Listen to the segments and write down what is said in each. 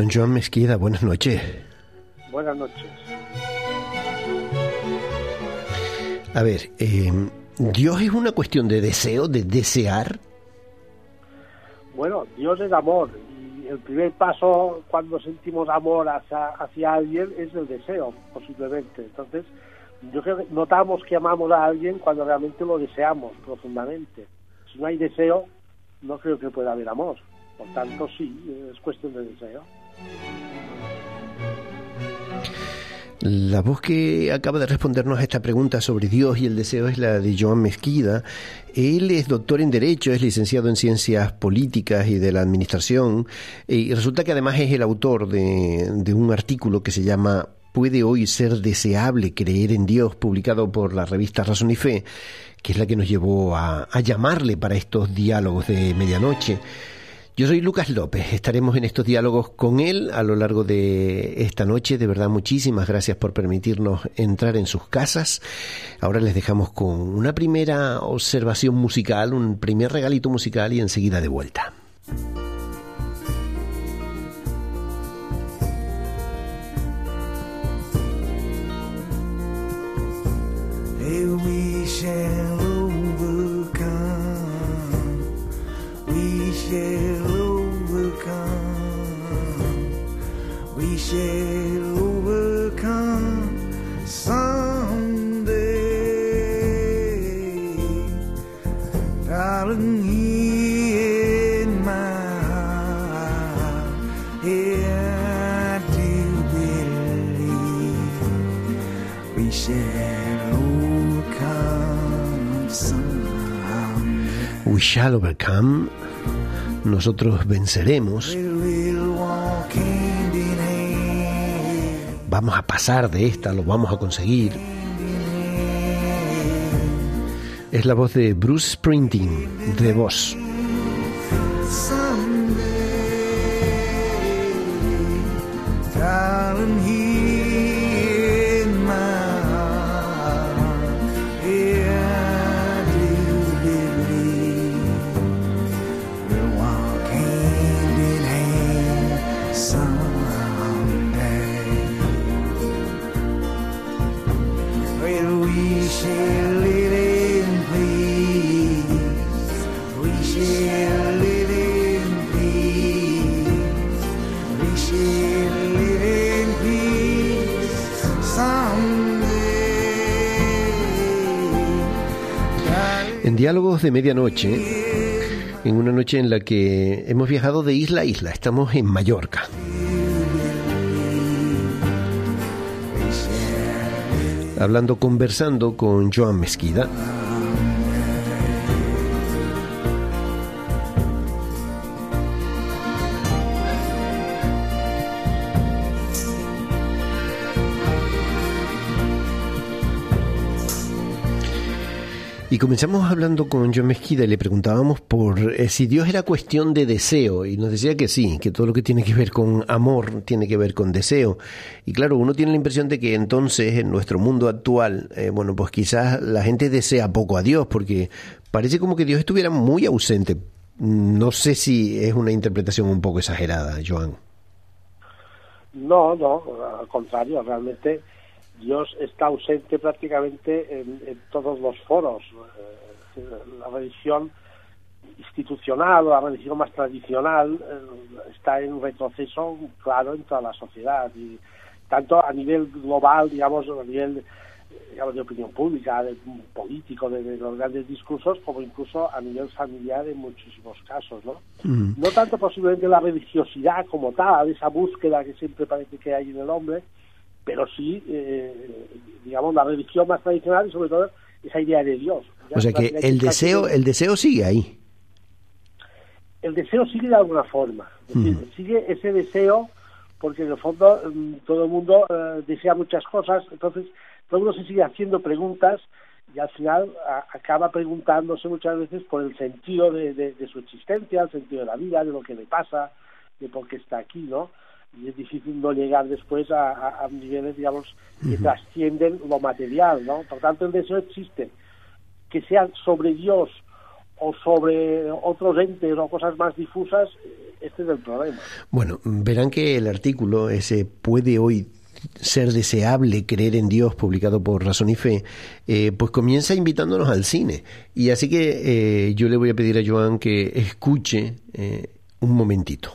Don Joan Mesquida, buenas noches. Buenas noches. A ver, eh, ¿Dios es una cuestión de deseo, de desear? Bueno, Dios es amor y el primer paso cuando sentimos amor hacia, hacia alguien es el deseo, posiblemente. Entonces, yo creo que notamos que amamos a alguien cuando realmente lo deseamos profundamente. Si no hay deseo, no creo que pueda haber amor. Por tanto, sí, es cuestión de deseo. La voz que acaba de respondernos a esta pregunta sobre Dios y el deseo es la de Joan Mesquida. Él es doctor en Derecho, es licenciado en Ciencias Políticas y de la Administración y resulta que además es el autor de, un artículo que se llama ¿Puede hoy ser deseable creer en Dios? publicado por la revista Razón y Fe, que es la que nos llevó a llamarle para estos diálogos de medianoche. Yo soy Lucas López, estaremos en estos diálogos con él a lo largo de esta noche. De verdad, muchísimas gracias por permitirnos entrar en sus casas. Ahora les dejamos con una primera observación musical, un primer regalito musical y enseguida de vuelta. Nosotros venceremos. Vamos a pasar de esta, lo vamos a conseguir. Es la voz de Bruce Springsteen, de voz. De medianoche, en una noche en la que hemos viajado de isla a isla, estamos en Mallorca. Hablando, conversando con Joan Mesquida. Comenzamos hablando con John Mesquida y le preguntábamos por eh, si Dios era cuestión de deseo y nos decía que sí, que todo lo que tiene que ver con amor tiene que ver con deseo. Y claro, uno tiene la impresión de que entonces en nuestro mundo actual, eh, bueno, pues quizás la gente desea poco a Dios porque parece como que Dios estuviera muy ausente. No sé si es una interpretación un poco exagerada, Joan. No, no, al contrario, realmente Dios está ausente prácticamente en, en todos los foros. Eh, la religión institucional o la religión más tradicional eh, está en retroceso claro en toda la sociedad y tanto a nivel global, digamos, a nivel digamos, de opinión pública, de político, de, de, los grandes discursos, como incluso a nivel familiar en muchísimos casos, ¿no? Mm. No tanto posiblemente la religiosidad como tal, esa búsqueda que siempre parece que hay en el hombre, pero sí, eh, digamos, la religión más tradicional y sobre todo esa idea de Dios. Ya O sea que el deseo, el deseo sigue ahí. el deseo sigue de alguna forma. Es decir, sigue ese deseo porque en el fondo mm, todo el mundo eh, desea muchas cosas, entonces todo el mundo se sigue haciendo preguntas y al final a- acaba preguntándose muchas veces por el sentido de, de- de su existencia, el sentido de la vida, de lo que le pasa, de por qué está aquí, ¿no? Y es difícil no llegar después a, a- a niveles, digamos, que trascienden lo material, ¿no? Por tanto, el deseo existe. Que sea sobre Dios o sobre otros entes o cosas más difusas, eh, este es el problema. Bueno, verán que el artículo ese puede hoy ser deseable creer en Dios publicado por Razón y Fe, eh, pues comienza invitándonos al cine. Y así que eh, yo le voy a pedir a Joan que escuche eh, un momentito.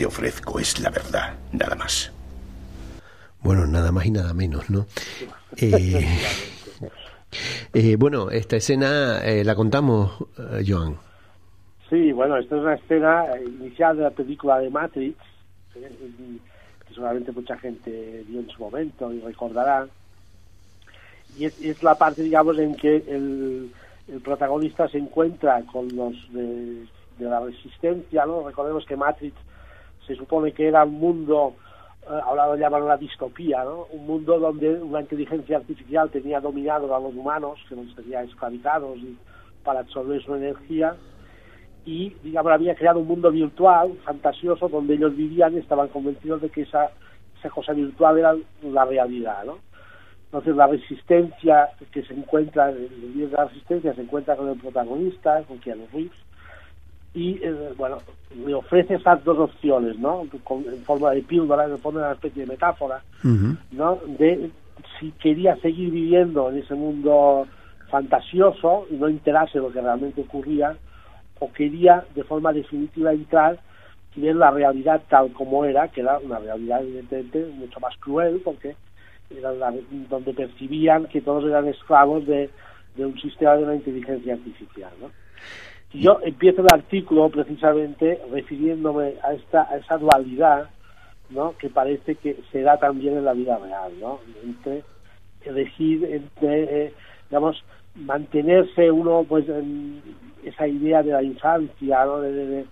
Te ofrezco es la verdad, nada más. Bueno, nada más y nada menos, ¿no? Eh, eh, bueno, esta escena eh, la contamos, eh, Joan. Sí, bueno, esta es una escena inicial de la película de Matrix, y- que seguramente mucha gente vio en su momento y recordará. Y es, es la parte, digamos, en que el, el protagonista se encuentra con los de, de la resistencia, ¿no? Recordemos que Matrix se supone que era un mundo, eh, ahora lo llaman una distopía, ¿no? Un mundo donde una inteligencia artificial tenía dominado a los humanos, que los tenía esclavizados para absorber su energía y digamos había creado un mundo virtual fantasioso donde ellos vivían y estaban convencidos de que esa esa cosa virtual era la realidad ¿no? entonces la resistencia que se encuentra el líder de la resistencia se encuentra con el protagonista con Keanu Reeves y eh, bueno le ofrece esas dos opciones no Con- en forma de píldora en el fondo una especie de metáfora. ¿no? de si quería seguir viviendo en ese mundo fantasioso y no enterarse de lo que realmente ocurría o quería de forma definitiva entrar y ver la realidad tal como era, que era una realidad evidentemente mucho más cruel porque era la- donde percibían que todos eran esclavos de, de un sistema de una inteligencia artificial. ¿no? Yo empiezo el artículo precisamente refiriéndome a esta a esa dualidad ¿no? que parece que se da también en la vida real, ¿no? entre elegir entre eh, digamos mantenerse uno pues en esa idea de la infancia ¿no? de,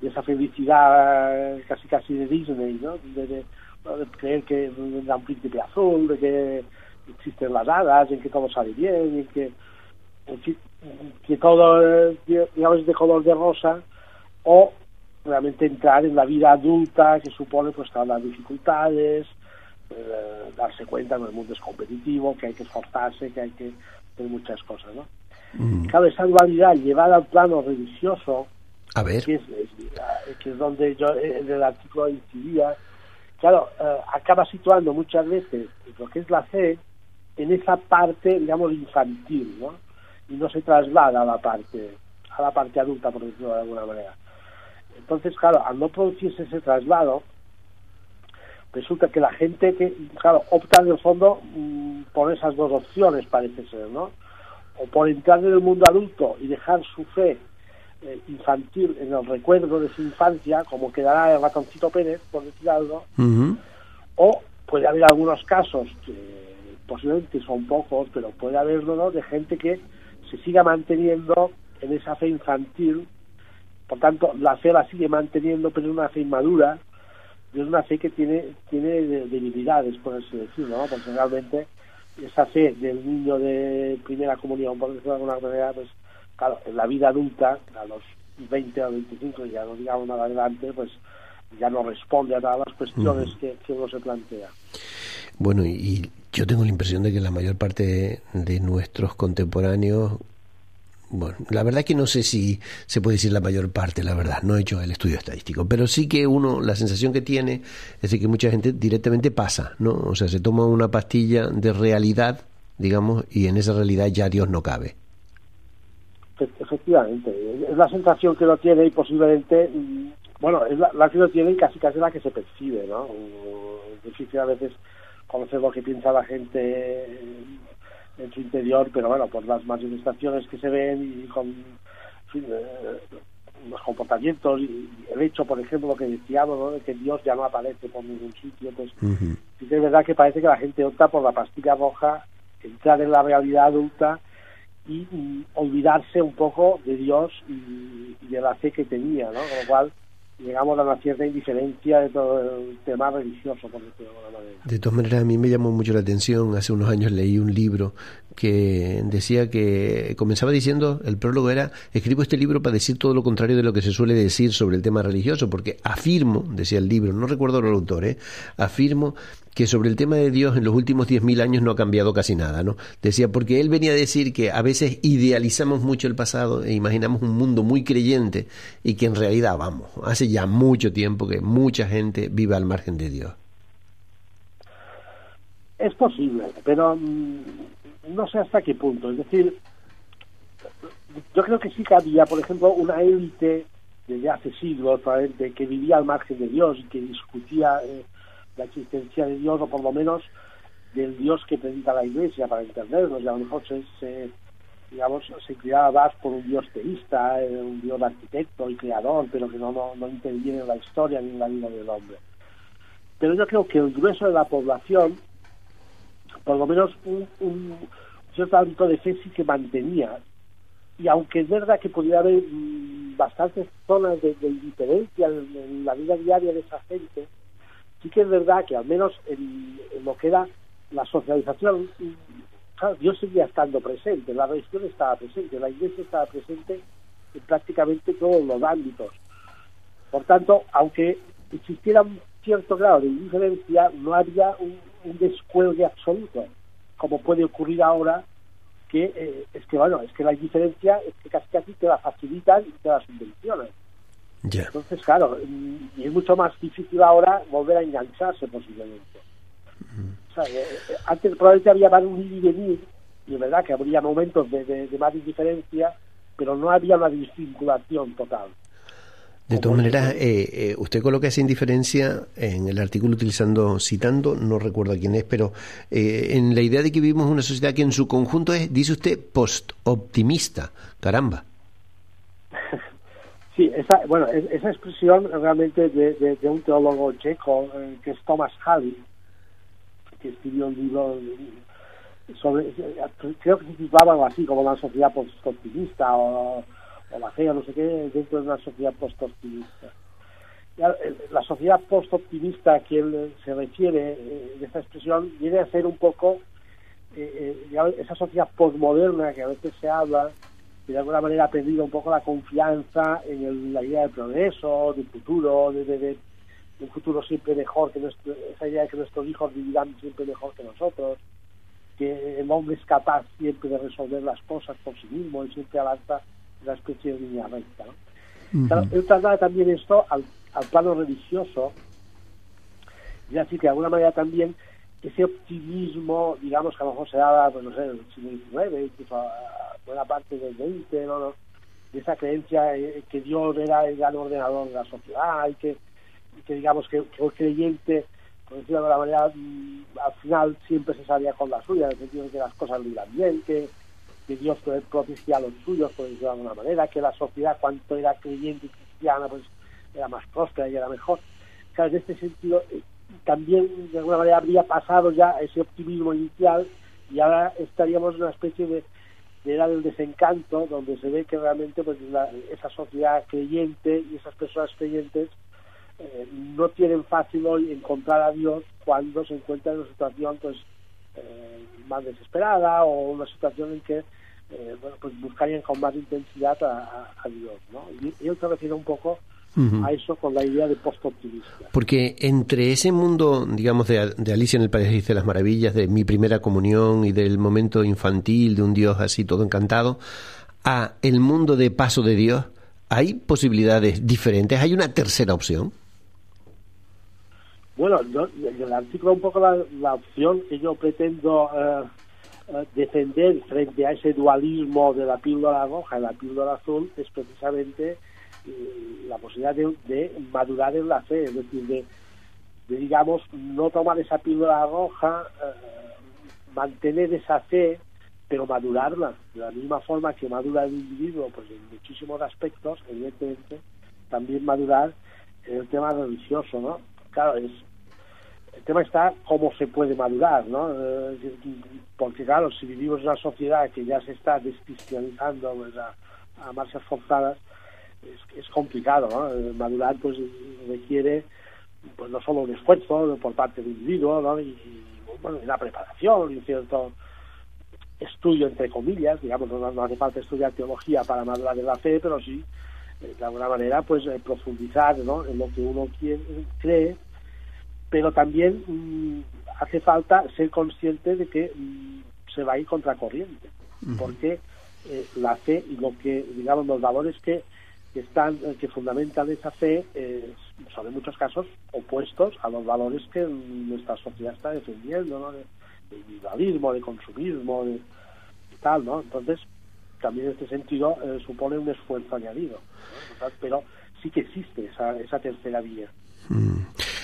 esa felicidad casi casi de Disney ¿no? de, creer que vendrá un príncipe azul de que existen las hadas en que todo sale bien en que que todo eh, digamos de color de rosa o realmente entrar en la vida adulta que supone pues todas las dificultades eh, darse cuenta que el mundo es competitivo que hay que esforzarse que hay que hacer muchas cosas ¿no? claro esa dualidad llevada al plano religioso A ver. que es, es- que es donde yo en el artículo incidía, claro, eh, acaba situando muchas veces lo que es la fe en esa parte, digamos, infantil, ¿no? Y no se traslada a la parte, a la parte adulta, por decirlo de alguna manera. Entonces, claro, al no producirse ese traslado, resulta que la gente que, claro, opta en el fondo mm, por esas dos opciones, parece ser, ¿no? O por entrar en el mundo adulto y dejar su fe eh, infantil en el recuerdo de su infancia, como quedará el ratoncito Pérez, por decir algo, o puede haber algunos casos que posiblemente son pocos, pero puede haberlo ¿no? de gente que se siga manteniendo en esa fe infantil, por tanto la fe la sigue manteniendo, pero es una fe inmadura, y es una fe que tiene tiene de- debilidades, por así decirlo, ¿no? porque realmente esa fe del niño de primera comunión, por decirlo de alguna manera, pues claro, en la vida adulta, a los 20 o 25, ya no digamos nada adelante, pues ya no responde a todas las cuestiones que, que uno se plantea. Bueno, y, yo tengo la impresión de que la mayor parte de, nuestros contemporáneos bueno, la verdad que no sé si se puede decir la mayor parte, la verdad, no he hecho el estudio estadístico, pero sí que uno, la sensación que tiene es de que mucha gente directamente pasa, ¿no? O sea, se toma una pastilla de realidad, digamos, y en esa realidad ya Dios no cabe. Efectivamente, es la sensación que lo tiene y posiblemente, mm, bueno, es la, que lo tiene y casi casi la que se percibe, ¿no? Es difícil a veces conocer lo que piensa la gente en su interior, pero bueno, por las manifestaciones que se ven y con eh, los comportamientos y el hecho, por ejemplo, lo que decíamos, ¿no? de que Dios ya no aparece por ningún sitio, pues sí que es verdad que parece que la gente opta por la pastilla roja, entrar en la realidad adulta y, olvidarse un poco de Dios y, y, de la fe que tenía, ¿no? Con lo cual llegamos a una cierta indiferencia de todo el tema religioso, por decirlo de alguna manera. De todas maneras, a mí me llamó mucho la atención, hace unos años leí un libro que decía que comenzaba diciendo, el prólogo era, escribo este libro para decir todo lo contrario de lo que se suele decir sobre el tema religioso, porque afirmo, decía el libro, no recuerdo el autor, ¿eh? afirmo que sobre el tema de Dios en los últimos 10.000 años no ha cambiado casi nada, ¿no? Decía, porque él venía a decir que a veces idealizamos mucho el pasado e imaginamos un mundo muy creyente y que en realidad, vamos, hace ya mucho tiempo que mucha gente vive al margen de Dios. Es posible, pero mm, no sé hasta qué punto. Es decir, yo creo que sí que había, por ejemplo, una élite desde hace siglos que vivía al margen de Dios y que discutía eh, la existencia de Dios, o por lo menos del Dios que predica la Iglesia para entendernos, y a lo mejor se, digamos, se inclinaba más por un Dios teísta, eh, un Dios arquitecto y creador, pero que no, no, no interviene en la historia ni en la vida del hombre. Pero yo creo que el grueso de la población por lo menos un, un cierto ámbito de fe sí que mantenía. Y aunque es verdad que podía haber mm, bastantes zonas de, indiferencia en, la vida diaria de esa gente, sí que es verdad que al menos en, lo que era la socialización, claro, Dios seguía estando presente, la religión estaba presente, la iglesia estaba presente en prácticamente todos los ámbitos. Por tanto, aunque existiera un cierto grado de indiferencia, no había un, un descuelgue absoluto, como puede ocurrir ahora, que eh, es que, bueno, es que la diferencia es que casi casi te la facilitan y te la subvencionan. Entonces, claro, mm, y es mucho más difícil ahora volver a engancharse posiblemente. o sea, eh, eh, antes probablemente había más un ir y venir, y es verdad que habría momentos de, de más indiferencia, pero no había una desvinculación total. De todas maneras, eh, eh, usted coloca esa indiferencia en el artículo utilizando, citando, no recuerdo a quién es, pero eh, en la idea de que vivimos una sociedad que en su conjunto es, dice usted, post-optimista. Caramba. Sí, esa, bueno, esa expresión realmente de, de, un teólogo checo, que es Thomas Halley, que escribió un libro sobre, creo que se titulaba algo así, como una sociedad post-optimista o o la fe no sé qué dentro de una sociedad post-optimista. La sociedad post-optimista a quien se refiere eh, de esta expresión viene a ser un poco eh, eh, esa sociedad postmoderna que a veces se habla que de alguna manera ha perdido un poco la confianza en la idea del progreso, del futuro, de, un futuro siempre mejor que nuestro, esa idea de que nuestros hijos vivirán siempre mejor que nosotros, que el hombre es capaz siempre de resolver las cosas por sí mismo y siempre avanza una especie de línea recta. ¿no? él traslada también esto al, plano religioso, y así que de alguna manera también ese optimismo, digamos, que a lo mejor se daba, pues no sé, en el siglo XIX, incluso a buena parte del XX, de esa creencia eh, que Dios era el gran ordenador de la sociedad y que, que digamos, que, el creyente, por decirlo de alguna manera, mm, al final siempre se salía con la suya, en el sentido de que las cosas lo iban bien, que, que Dios propicia a los suyos, por decirlo de alguna manera, que la sociedad cuanto era creyente y cristiana, pues era más próspera y era mejor. Claro, en este sentido, eh, también de alguna manera habría pasado ya ese optimismo inicial y ahora estaríamos en una especie de, era del desencanto, donde se ve que realmente pues esa sociedad creyente y esas personas creyentes eh, no tienen fácil hoy encontrar a Dios cuando se encuentran en una situación pues eh, más desesperada o una situación en que eh, bueno, pues buscarían con más intensidad a, Dios. ¿no? Y, él se refiere un poco a eso con la idea de post-optimista. Porque entre ese mundo, digamos, de, de, Alicia en el País de las Maravillas, de mi primera comunión y del momento infantil de un Dios así todo encantado, a el mundo de paso de Dios, ¿hay posibilidades diferentes? ¿Hay una tercera opción? Bueno, yo, el artículo un poco la, la opción que yo pretendo eh, eh, defender frente a ese dualismo de la píldora roja y la píldora azul es precisamente la posibilidad de, de, madurar en la fe, es decir, de, digamos, no tomar esa píldora roja, eh, mantener esa fe, pero madurarla, de la misma forma que madura el individuo, pues en muchísimos aspectos, evidentemente, también madurar en el tema religioso, ¿no? Claro, es, el tema está cómo se puede madurar, ¿no? Eh, porque claro, si vivimos en una sociedad que ya se está descristianizando pues, a marchas forzadas, es, es complicado, ¿no? Madurar pues requiere pues no solo un esfuerzo por parte del individuo, ¿no? Y, bueno, una preparación y cierto estudio entre comillas, digamos, no, no, hace falta estudiar teología para madurar en la fe, pero sí, eh, de alguna manera, pues eh, profundizar ¿no? en lo que uno quiere, cree, pero también mmm, hace falta ser consciente de que mmm, se va a ir contracorriente, uh -huh. porque eh, la fe y lo que, digamos, los valores que, que están, eh, que fundamentan esa fe, eh, son en muchos casos opuestos a los valores que nuestra sociedad está defendiendo, ¿no? De, individualismo, de consumismo, de, tal, ¿no? Entonces, también en este sentido eh, supone un esfuerzo añadido, pero sí que existe esa, esa tercera vía. Mm.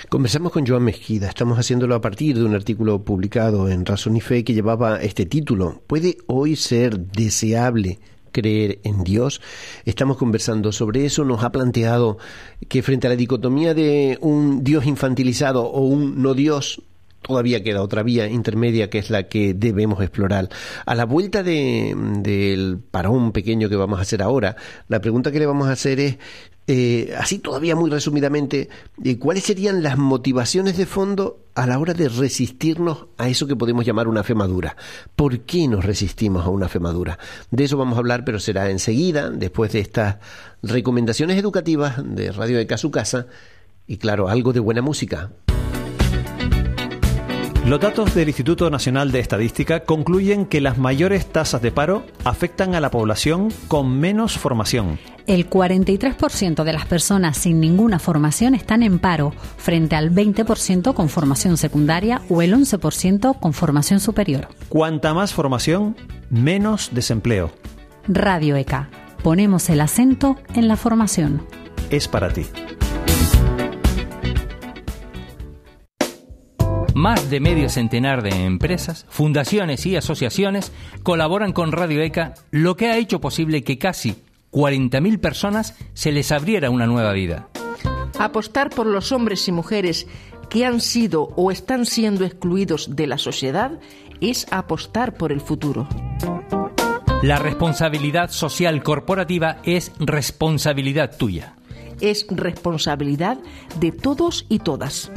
Conversamos con Joan Mezquida, estamos haciéndolo a partir de un artículo publicado en Razón y Fe que llevaba este título. ¿Puede hoy ser deseable creer en Dios? Estamos conversando sobre eso, nos ha planteado que frente a la dicotomía de un Dios infantilizado o un no Dios, todavía queda otra vía intermedia que es la que debemos explorar. A la vuelta de, del parón pequeño que vamos a hacer ahora, la pregunta que le vamos a hacer es, eh, así todavía muy resumidamente, eh, ¿cuáles serían las motivaciones de fondo a la hora de resistirnos a eso que podemos llamar una fe madura? ¿Por qué nos resistimos a una fe madura? De eso vamos a hablar, pero será enseguida, después de estas recomendaciones educativas de Radio de Su Casa y claro, algo de buena música. Los datos del Instituto Nacional de Estadística concluyen que las mayores tasas de paro afectan a la población con menos formación. El 43% de las personas sin ninguna formación están en paro, frente al 20% con formación secundaria o el 11% con formación superior. Cuanta más formación, menos desempleo. Radio ECA. Ponemos el acento en la formación. Es para ti. Más de medio centenar de empresas, fundaciones y asociaciones colaboran con Radio ECA, lo que ha hecho posible que casi 40.000 personas se les abriera una nueva vida. Apostar por los hombres y mujeres que han sido o están siendo excluidos de la sociedad es apostar por el futuro. La responsabilidad social corporativa es responsabilidad tuya. Es responsabilidad de todos y todas.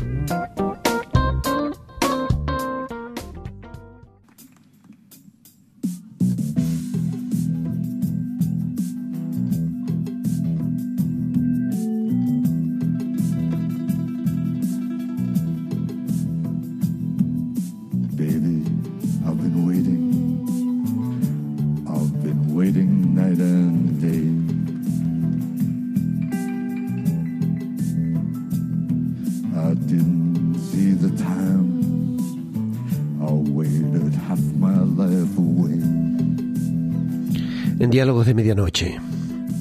Diálogos de Medianoche.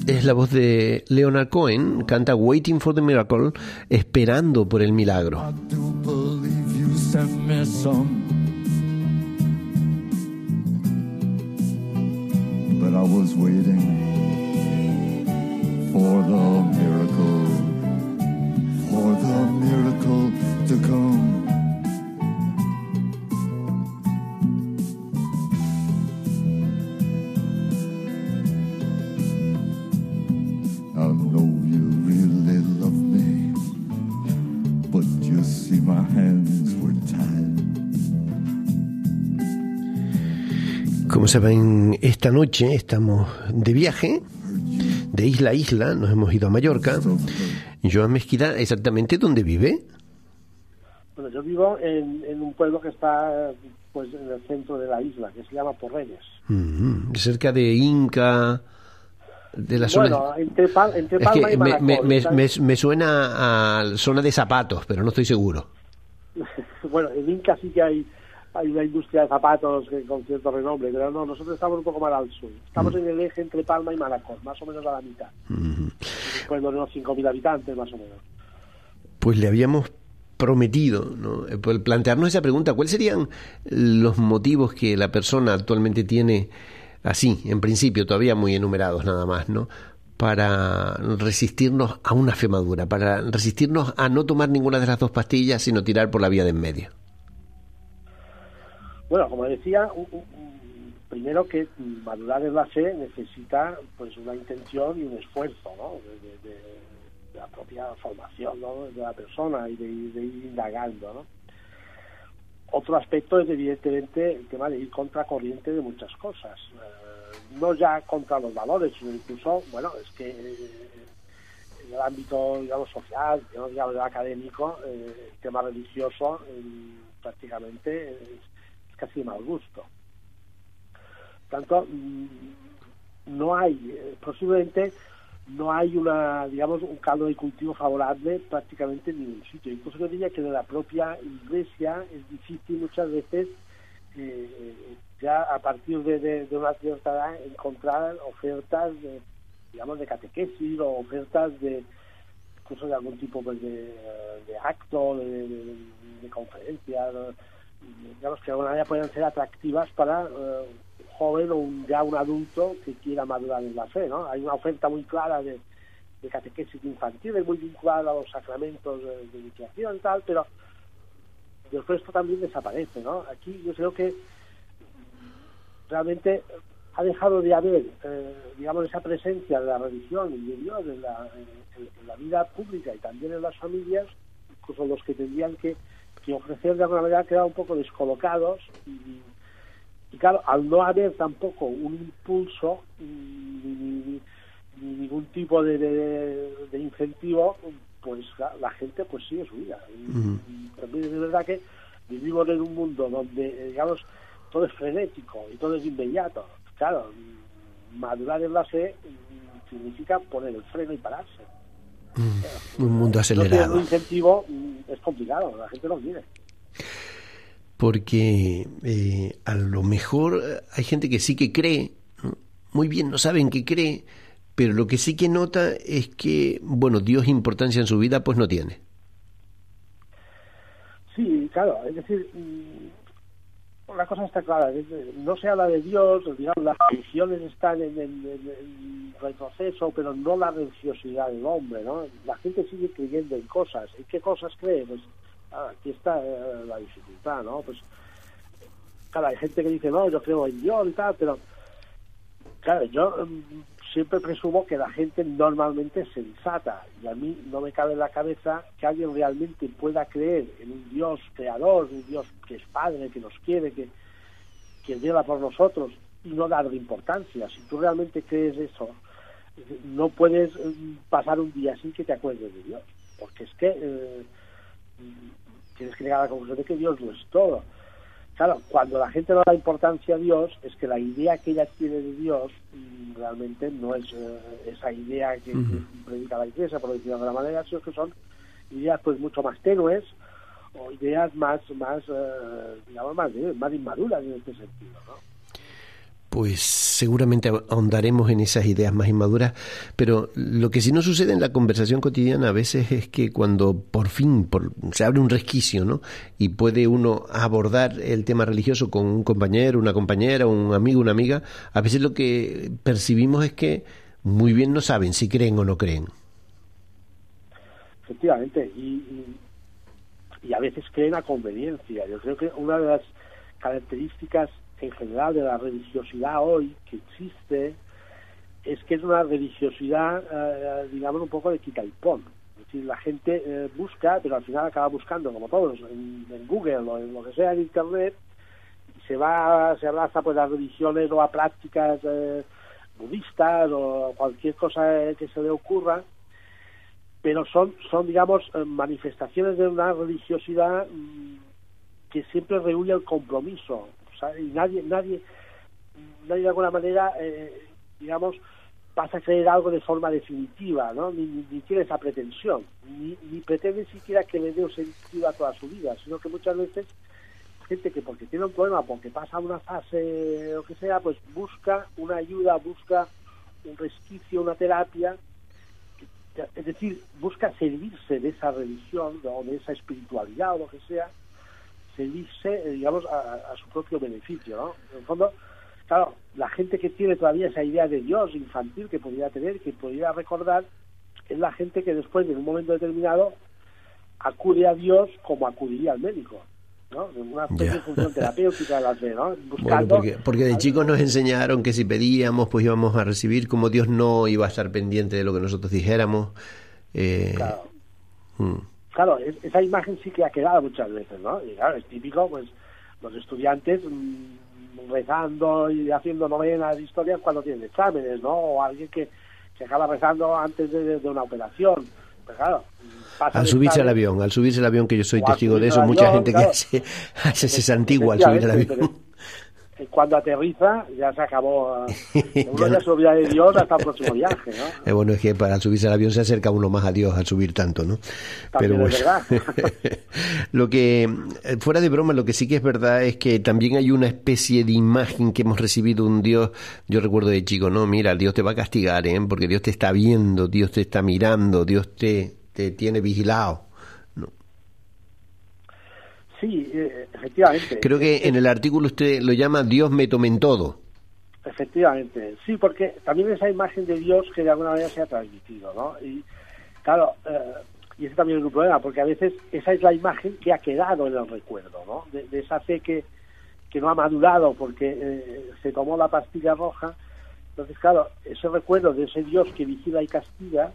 Es la voz de Leonard Cohen, canta Waiting for the Miracle, esperando por el milagro. But I was waiting for the miracle, for the miracle to come. Saben, esta noche estamos de viaje, de isla a isla, nos hemos ido a Mallorca Joan Mezquida, ¿exactamente dónde vive? Bueno, yo vivo en, en un pueblo que está pues en el centro de la isla, que se llama Porreñas. Mm, cerca de Inca, de la zona... Bueno, entre, Pal- entre Es Palma que y me, Manacor. me- me- ¿sabes? me- me suena a zona de zapatos, pero no estoy seguro. bueno, en Inca sí que hay, hay una industria de zapatos que- con cierto renombre, pero no, nosotros estamos un poco más al sur. Estamos en el eje entre Palma y Manacor, más o menos a la mitad. Un pueblo de unos 5.000 habitantes, más o menos. Pues le habíamos prometido, ¿no? Eh, por plantearnos esa pregunta, ¿cuáles serían los motivos que la persona actualmente tiene así, en principio, todavía muy enumerados nada más, ¿no? Para resistirnos a una fe madura, para resistirnos a no tomar ninguna de las dos pastillas, sino tirar por la vía de en medio. Bueno, como decía, primero que madurar en la fe necesita pues una intención y un esfuerzo, ¿no? De, la propia formación ¿no? de la persona y de, ir indagando, ¿no? Otro aspecto es evidentemente el tema de ir contracorriente de muchas cosas. Eh, no ya contra los valores, sino incluso, bueno, es que eh, en el ámbito, digamos, social, digamos, académico, eh, el tema religioso prácticamente casi mal gusto. Tanto, mm, no hay, eh, posiblemente no hay una, digamos, un caldo de cultivo favorable prácticamente en ningún sitio. Incluso yo diría que de la propia iglesia es difícil muchas veces eh, ya a partir de, una cierta edad encontrar ofertas de, digamos, de catequesis o ofertas de incluso de algún tipo pues, de, de acto, de, de- de conferencia, ¿no? Digamos que de alguna manera pueden ser atractivas para eh, un joven o un, ya un adulto que quiera madurar en la fe, ¿no? Hay una oferta muy clara de, de catequesis infantiles, muy vinculada a los sacramentos de, de iniciación y tal, pero después esto también desaparece, ¿no? Aquí yo creo que realmente ha dejado de haber, eh, digamos, esa presencia de la religión y de Dios en la, en- en la vida pública y también en las familias, incluso los que tendrían que, que ofrecer de alguna manera quedado un poco descolocados y, y claro, al no haber tampoco un impulso ni, ni- ni ningún tipo de, de- de incentivo, pues la, la gente pues sigue su vida. Y- y también es verdad que vivimos en un mundo donde, digamos, todo es frenético y todo es inmediato. Claro, madurar en la fe significa poner el freno y pararse. Un mundo No acelerado. un incentivo mm, es complicado, la gente no quiere. porque eh, a lo mejor eh, hay gente que sí que cree, ¿no? muy bien, no saben que cree, pero lo que sí que nota es que, bueno, Dios importancia en su vida pues no tiene. Sí, claro, es decir, mm, la cosa está clara, no se habla de Dios, digamos, las religiones están en, en- en- en retroceso, pero no la religiosidad del hombre, ¿no? La gente sigue creyendo en cosas, ¿en qué cosas cree? Pues ah, aquí está eh, la dificultad, ¿no? Pues claro, hay gente que dice, no, yo creo en Dios y tal, pero claro, yo mm, siempre presumo que la gente normalmente es sensata y a mí no me cabe en la cabeza que alguien realmente pueda creer en un Dios creador, un Dios que es padre, que nos quiere, que, que vela por nosotros y no darle importancia. Si tú realmente crees eso, no puedes mm, pasar un día sin que te acuerdes de Dios, porque es que eh, tienes que llegar a la conclusión de que Dios lo es todo. Claro, cuando la gente no da importancia a Dios, es que la idea que ella tiene de Dios mm, realmente no es eh, esa idea que, que predica la iglesia, por decirlo de alguna manera, sino que son ideas pues mucho más tenues o ideas más, más eh, digamos, más, eh, más inmaduras en este sentido, ¿no? Pues seguramente ahondaremos en esas ideas más inmaduras, pero lo que sí no sucede en la conversación cotidiana a veces es que cuando por fin por- se abre un resquicio, ¿no? Y puede uno abordar el tema religioso con un compañero, una compañera, un amigo, una amiga, a veces lo que percibimos es que muy bien no saben si creen o no creen. Efectivamente, y, y, y a veces creen a conveniencia. Yo creo que una de las características en general de la religiosidad hoy que existe es que es una religiosidad, eh, digamos, un poco de quita y pon. Es decir, la gente eh, busca, pero al final acaba buscando, como todos, en, en Google o en lo que sea en Internet, se va, se abraza pues a religiones o a prácticas eh, budistas o cualquier cosa eh, que se le ocurra, pero son, son digamos, eh, manifestaciones de una religiosidad mm, que siempre reúne el compromiso. Y nadie, nadie, nadie de alguna manera, eh, digamos, pasa a creer algo de forma definitiva, ¿no? Ni, ni, ni tiene esa pretensión, ni, ni pretende siquiera que le dé un sentido a toda su vida, sino que muchas veces gente que porque tiene un problema, porque pasa una fase o que sea, pues busca una ayuda, busca un resquicio, una terapia, es decir, busca servirse de esa religión o de esa espiritualidad o lo que sea, servirse, eh, digamos, a, a su propio beneficio, ¿no? En el fondo, claro, la gente que tiene todavía esa idea de Dios infantil que podría tener, que podría recordar, es la gente que después, en un momento determinado, acude a Dios como acudiría al médico. ¿no? Una especie de función terapéutica de la fe, ¿no? Bueno, Buscando porque, porque de chicos nos enseñaron que si pedíamos, pues íbamos a recibir, como Dios no iba a estar pendiente de lo que nosotros dijéramos. Eh, Claro. mm. Claro, es- esa imagen sí que ha quedado muchas veces, ¿no? Y claro, es típico, pues, los estudiantes mm, rezando y haciendo novenas, historias cuando tienen exámenes, ¿no? O alguien que, que acaba rezando antes de, de una operación. Pues claro, Al subirse estar- al avión, al subirse al avión, que yo soy O testigo de eso, mucha gente que hace, hace se santigua al subir al avión. Pero, eh, Cuando aterriza ya se acabó. eh, Uno ya se olvida de Dios hasta el próximo viaje, ¿no? Eh, bueno, es que para subirse al avión se acerca uno más a Dios al subir tanto, ¿no? También es verdad. lo que, fuera de broma, lo que sí que es verdad es que también hay una especie de imagen que hemos recibido un Dios, yo recuerdo de chico, no, mira, Dios te va a castigar, ¿eh? Porque Dios te está viendo, Dios te está mirando, Dios te, te tiene vigilado. Sí, eh, efectivamente. Creo que en el artículo usted lo llama Dios me tome en todo. Efectivamente, sí, porque también esa imagen de Dios que de alguna manera se ha transmitido, ¿no? Y claro, eh, y ese también es un problema, porque a veces esa es la imagen que ha quedado en el recuerdo, ¿no? De, de esa fe que, que no ha madurado porque eh, se tomó la pastilla roja. Entonces, claro, ese recuerdo de ese Dios que vigila y castiga,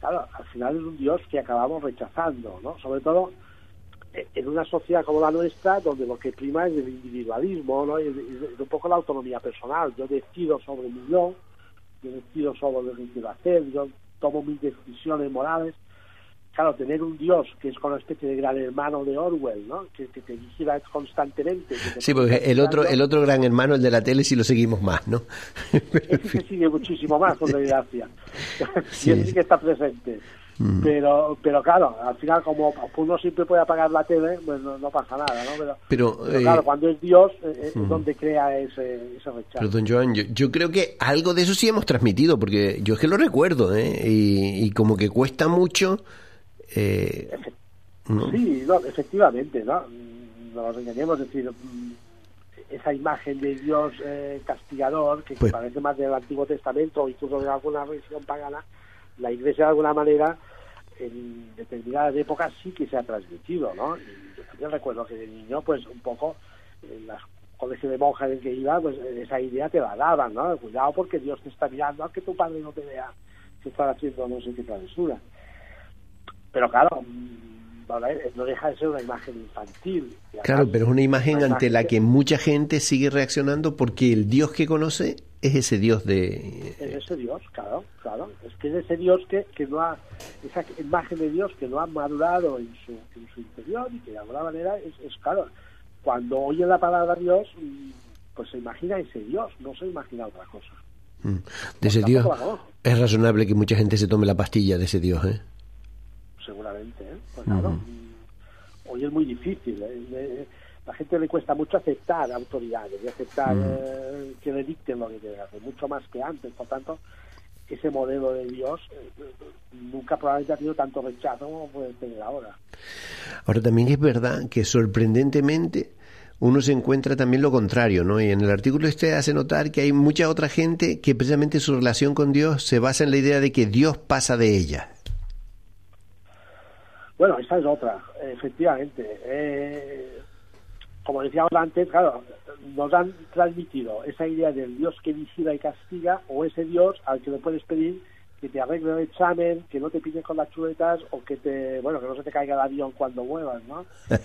claro, al final es un Dios que acabamos rechazando, ¿no? Sobre todo en una sociedad como la nuestra, donde lo que prima es el individualismo, ¿no? Y, un poco la autonomía personal. Yo decido sobre mi yo, yo decido sobre lo que quiero hacer, yo tomo mis decisiones morales. Claro, tener un Dios que es con una especie de gran hermano de Orwell, ¿no? Que, que te vigila constantemente. que te Sí, porque el otro, el otro gran hermano, el de la tele, sí lo seguimos más, ¿no? Ese se sigue muchísimo más, con desgracia. Sí. y ese sí que está presente. Mm. Pero, pero claro, al final, como uno siempre puede apagar la tele, pues no, no pasa nada, ¿no? Pero, Pero, pero eh, claro, cuando es Dios, eh, eh, mm. es donde crea ese, ese rechazo. Pero don Joan, yo, yo creo que algo de eso sí hemos transmitido, porque yo es que lo recuerdo, ¿eh? Y, y como que cuesta mucho. Eh, ¿no? Sí, no, efectivamente, ¿no? Mm, No nos engañemos, es decir, mm, esa imagen de Dios eh, castigador, que, que Pues- parece más del Antiguo Testamento o incluso de alguna religión pagana, la Iglesia de alguna manera en determinadas épocas sí que se ha transmitido, ¿no? Y yo también recuerdo que de niño, pues un poco en las colegios de monjas en que iba, pues esa idea te la daban, ¿no? Cuidado porque Dios te está mirando, aunque tu padre no te vea que estás haciendo no sé qué travesura. Pero claro, mm, no deja de ser una imagen infantil. Claro, pero es una imagen una ante la que mucha gente sigue reaccionando porque el Dios que conoce es ese Dios de... Es ese Dios, claro, claro. Es que es ese Dios que, que no ha, esa imagen de Dios que no ha madurado en su, en su interior y que de alguna manera es, es claro, cuando oye la palabra Dios, mm, pues se imagina ese Dios, no se imagina otra cosa. Mm, de ese tampoco Dios. Es razonable que mucha gente se tome la pastilla de ese Dios, ¿eh? seguramente. ¿eh? Pues claro, mm, hoy es muy difícil. ¿eh? La gente le cuesta mucho aceptar autoridades y aceptar Mm. eh, que le dicten lo que que hacer, mucho más que antes. Por tanto, ese modelo de Dios eh, nunca probablemente ha tenido tanto rechazo como puede tener ahora. Ahora también es verdad que sorprendentemente uno se encuentra también lo contrario, ¿no? Y en el artículo este hace notar que hay mucha otra gente que precisamente su relación con Dios se basa en la idea de que Dios pasa de ella. Bueno, esa es otra, efectivamente. Eh, como decíamos antes, claro, nos han transmitido esa idea del Dios que vigila y castiga o ese Dios al que le puedes pedir que te arregle el examen, que no te pille con las chuletas o que te, bueno, que no se te caiga el avión cuando muevas, ¿no?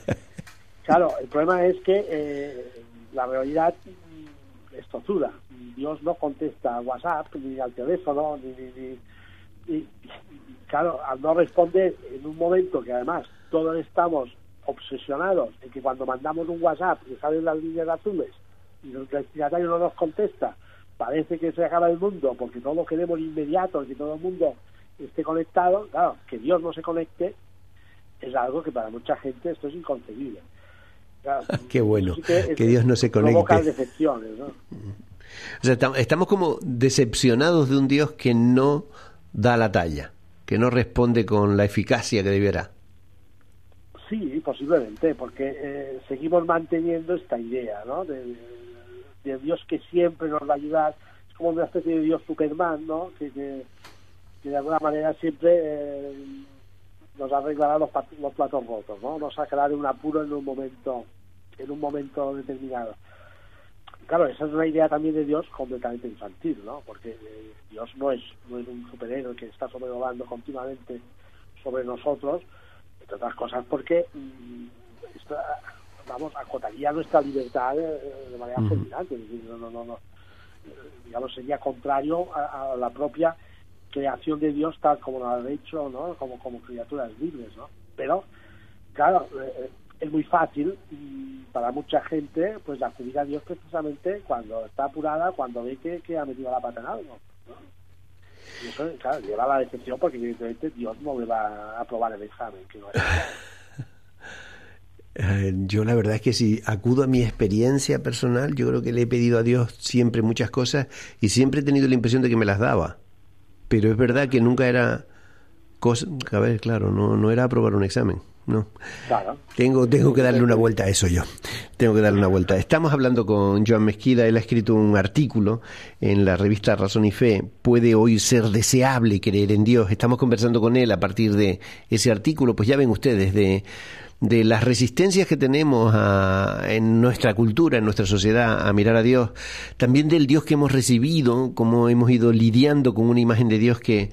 Claro, el problema es que eh, la realidad es tozuda. Dios no contesta a WhatsApp, ni al teléfono, ni, ni, ni- y, claro, al no responder en un momento que además todos estamos obsesionados en que cuando mandamos un WhatsApp y salen las líneas azules y el destinatario no nos contesta, parece que se acaba el mundo porque no lo queremos inmediato, que todo el mundo esté conectado, claro, que Dios no se conecte es algo que para mucha gente esto es inconcebible. Qué bueno, que, Dios no se conecte. decepciones, ¿no? O sea, estamos como decepcionados de un Dios que no da la talla, que no responde con la eficacia que debiera. Sí, posiblemente, porque eh, seguimos manteniendo esta idea, ¿no? De, Dios que siempre nos va a ayudar, es como una especie de Dios Superman, ¿no? Que, que, de alguna manera siempre eh, nos arreglará los, los platos rotos, ¿no? Nos sacará de un apuro en un momento, en un momento determinado claro, esa es una idea también de Dios completamente infantil, ¿no? Porque eh, Dios no es, no es un superhéroe que está sobrevolando continuamente sobre nosotros, entre otras cosas porque mm, vamos, acotaría nuestra libertad de, manera fulminante, no, no, no, eh, digamos, sería contrario a, la propia creación de Dios tal como lo ha hecho, ¿no? Como, como criaturas libres, ¿no? Pero, claro, eh, es muy fácil para mucha gente pues acudir a Dios precisamente cuando está apurada, cuando ve que, ha metido la pata en algo. Lleva la decepción porque evidentemente Dios no le va a aprobar el examen. Eh, yo la verdad es que si acudo a mi experiencia personal, yo creo que le he pedido a Dios siempre muchas cosas y siempre he tenido la impresión de que me las daba. Pero es verdad que nunca era cosa, a ver, claro, no, no era aprobar un examen. No. Tengo, tengo que darle una vuelta a eso yo. Tengo que darle una vuelta. Estamos hablando con Joan Mezquida. Él ha escrito un artículo en la revista Razón y Fe. Puede hoy ser deseable creer en Dios. Estamos conversando con él a partir de ese artículo. Pues ya ven ustedes de, de las resistencias que tenemos en nuestra cultura, en nuestra sociedad, a mirar a Dios. También del Dios que hemos recibido, cómo hemos ido lidiando con una imagen de Dios que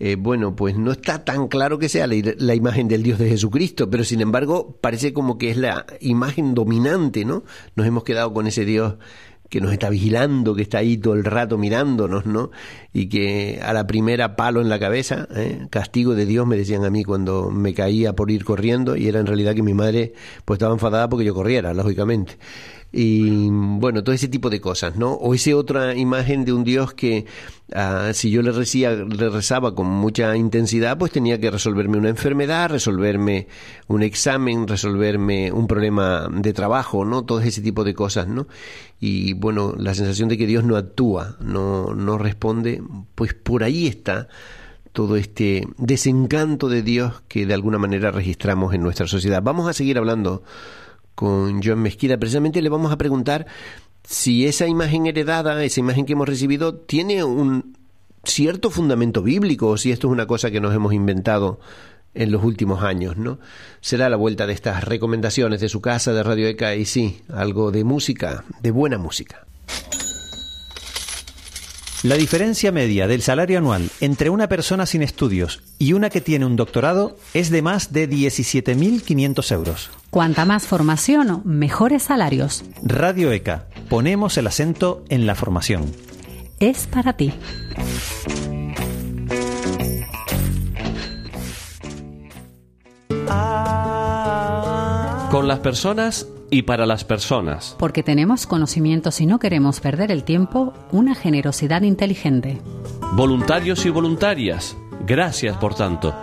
eh, bueno, pues no está tan claro que sea la, imagen del Dios de Jesucristo, pero sin embargo parece como que es la imagen dominante, ¿no? Nos hemos quedado con ese Dios que nos está vigilando, que está ahí todo el rato mirándonos, ¿no? Y que a la primera palo en la cabeza, ¿eh? castigo de Dios, me decían a mí cuando me caía por ir corriendo, y era en realidad que mi madre pues estaba enfadada porque yo corriera, lógicamente y bueno, todo ese tipo de cosas, ¿no? O esa otra imagen de un Dios que ah, si yo le, le rezaba con mucha intensidad, pues tenía que resolverme una enfermedad, resolverme un examen, resolverme un problema de trabajo, ¿no? Todo ese tipo de cosas, ¿no? Y bueno, la sensación de que Dios no actúa, no, no responde, pues por ahí está todo este desencanto de Dios que de alguna manera registramos en nuestra sociedad. Vamos a seguir hablando con Joan Mezquida. Precisamente le vamos a preguntar si esa imagen heredada, esa imagen que hemos recibido, tiene un cierto fundamento bíblico o si esto es una cosa que nos hemos inventado en los últimos años, ¿no? Será la vuelta de estas recomendaciones de su casa de Radio ECA y sí, algo de música, de buena música. La diferencia media del salario anual entre una persona sin estudios y una que tiene un doctorado es de más de 17.500 euros. Cuanta más formación, mejores salarios. Radio ECA, ponemos el acento en la formación. Es para ti. Con las personas y para las personas. Porque tenemos conocimientos y no queremos perder el tiempo, una generosidad inteligente. Voluntarios y voluntarias, gracias por tanto.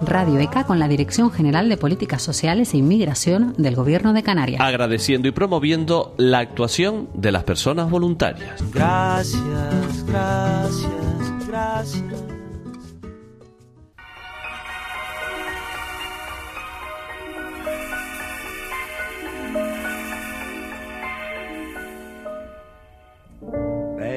Radio ECA con la Dirección General de Políticas Sociales e Inmigración del Gobierno de Canarias. Agradeciendo y promoviendo la actuación de las personas voluntarias. Gracias, gracias, gracias.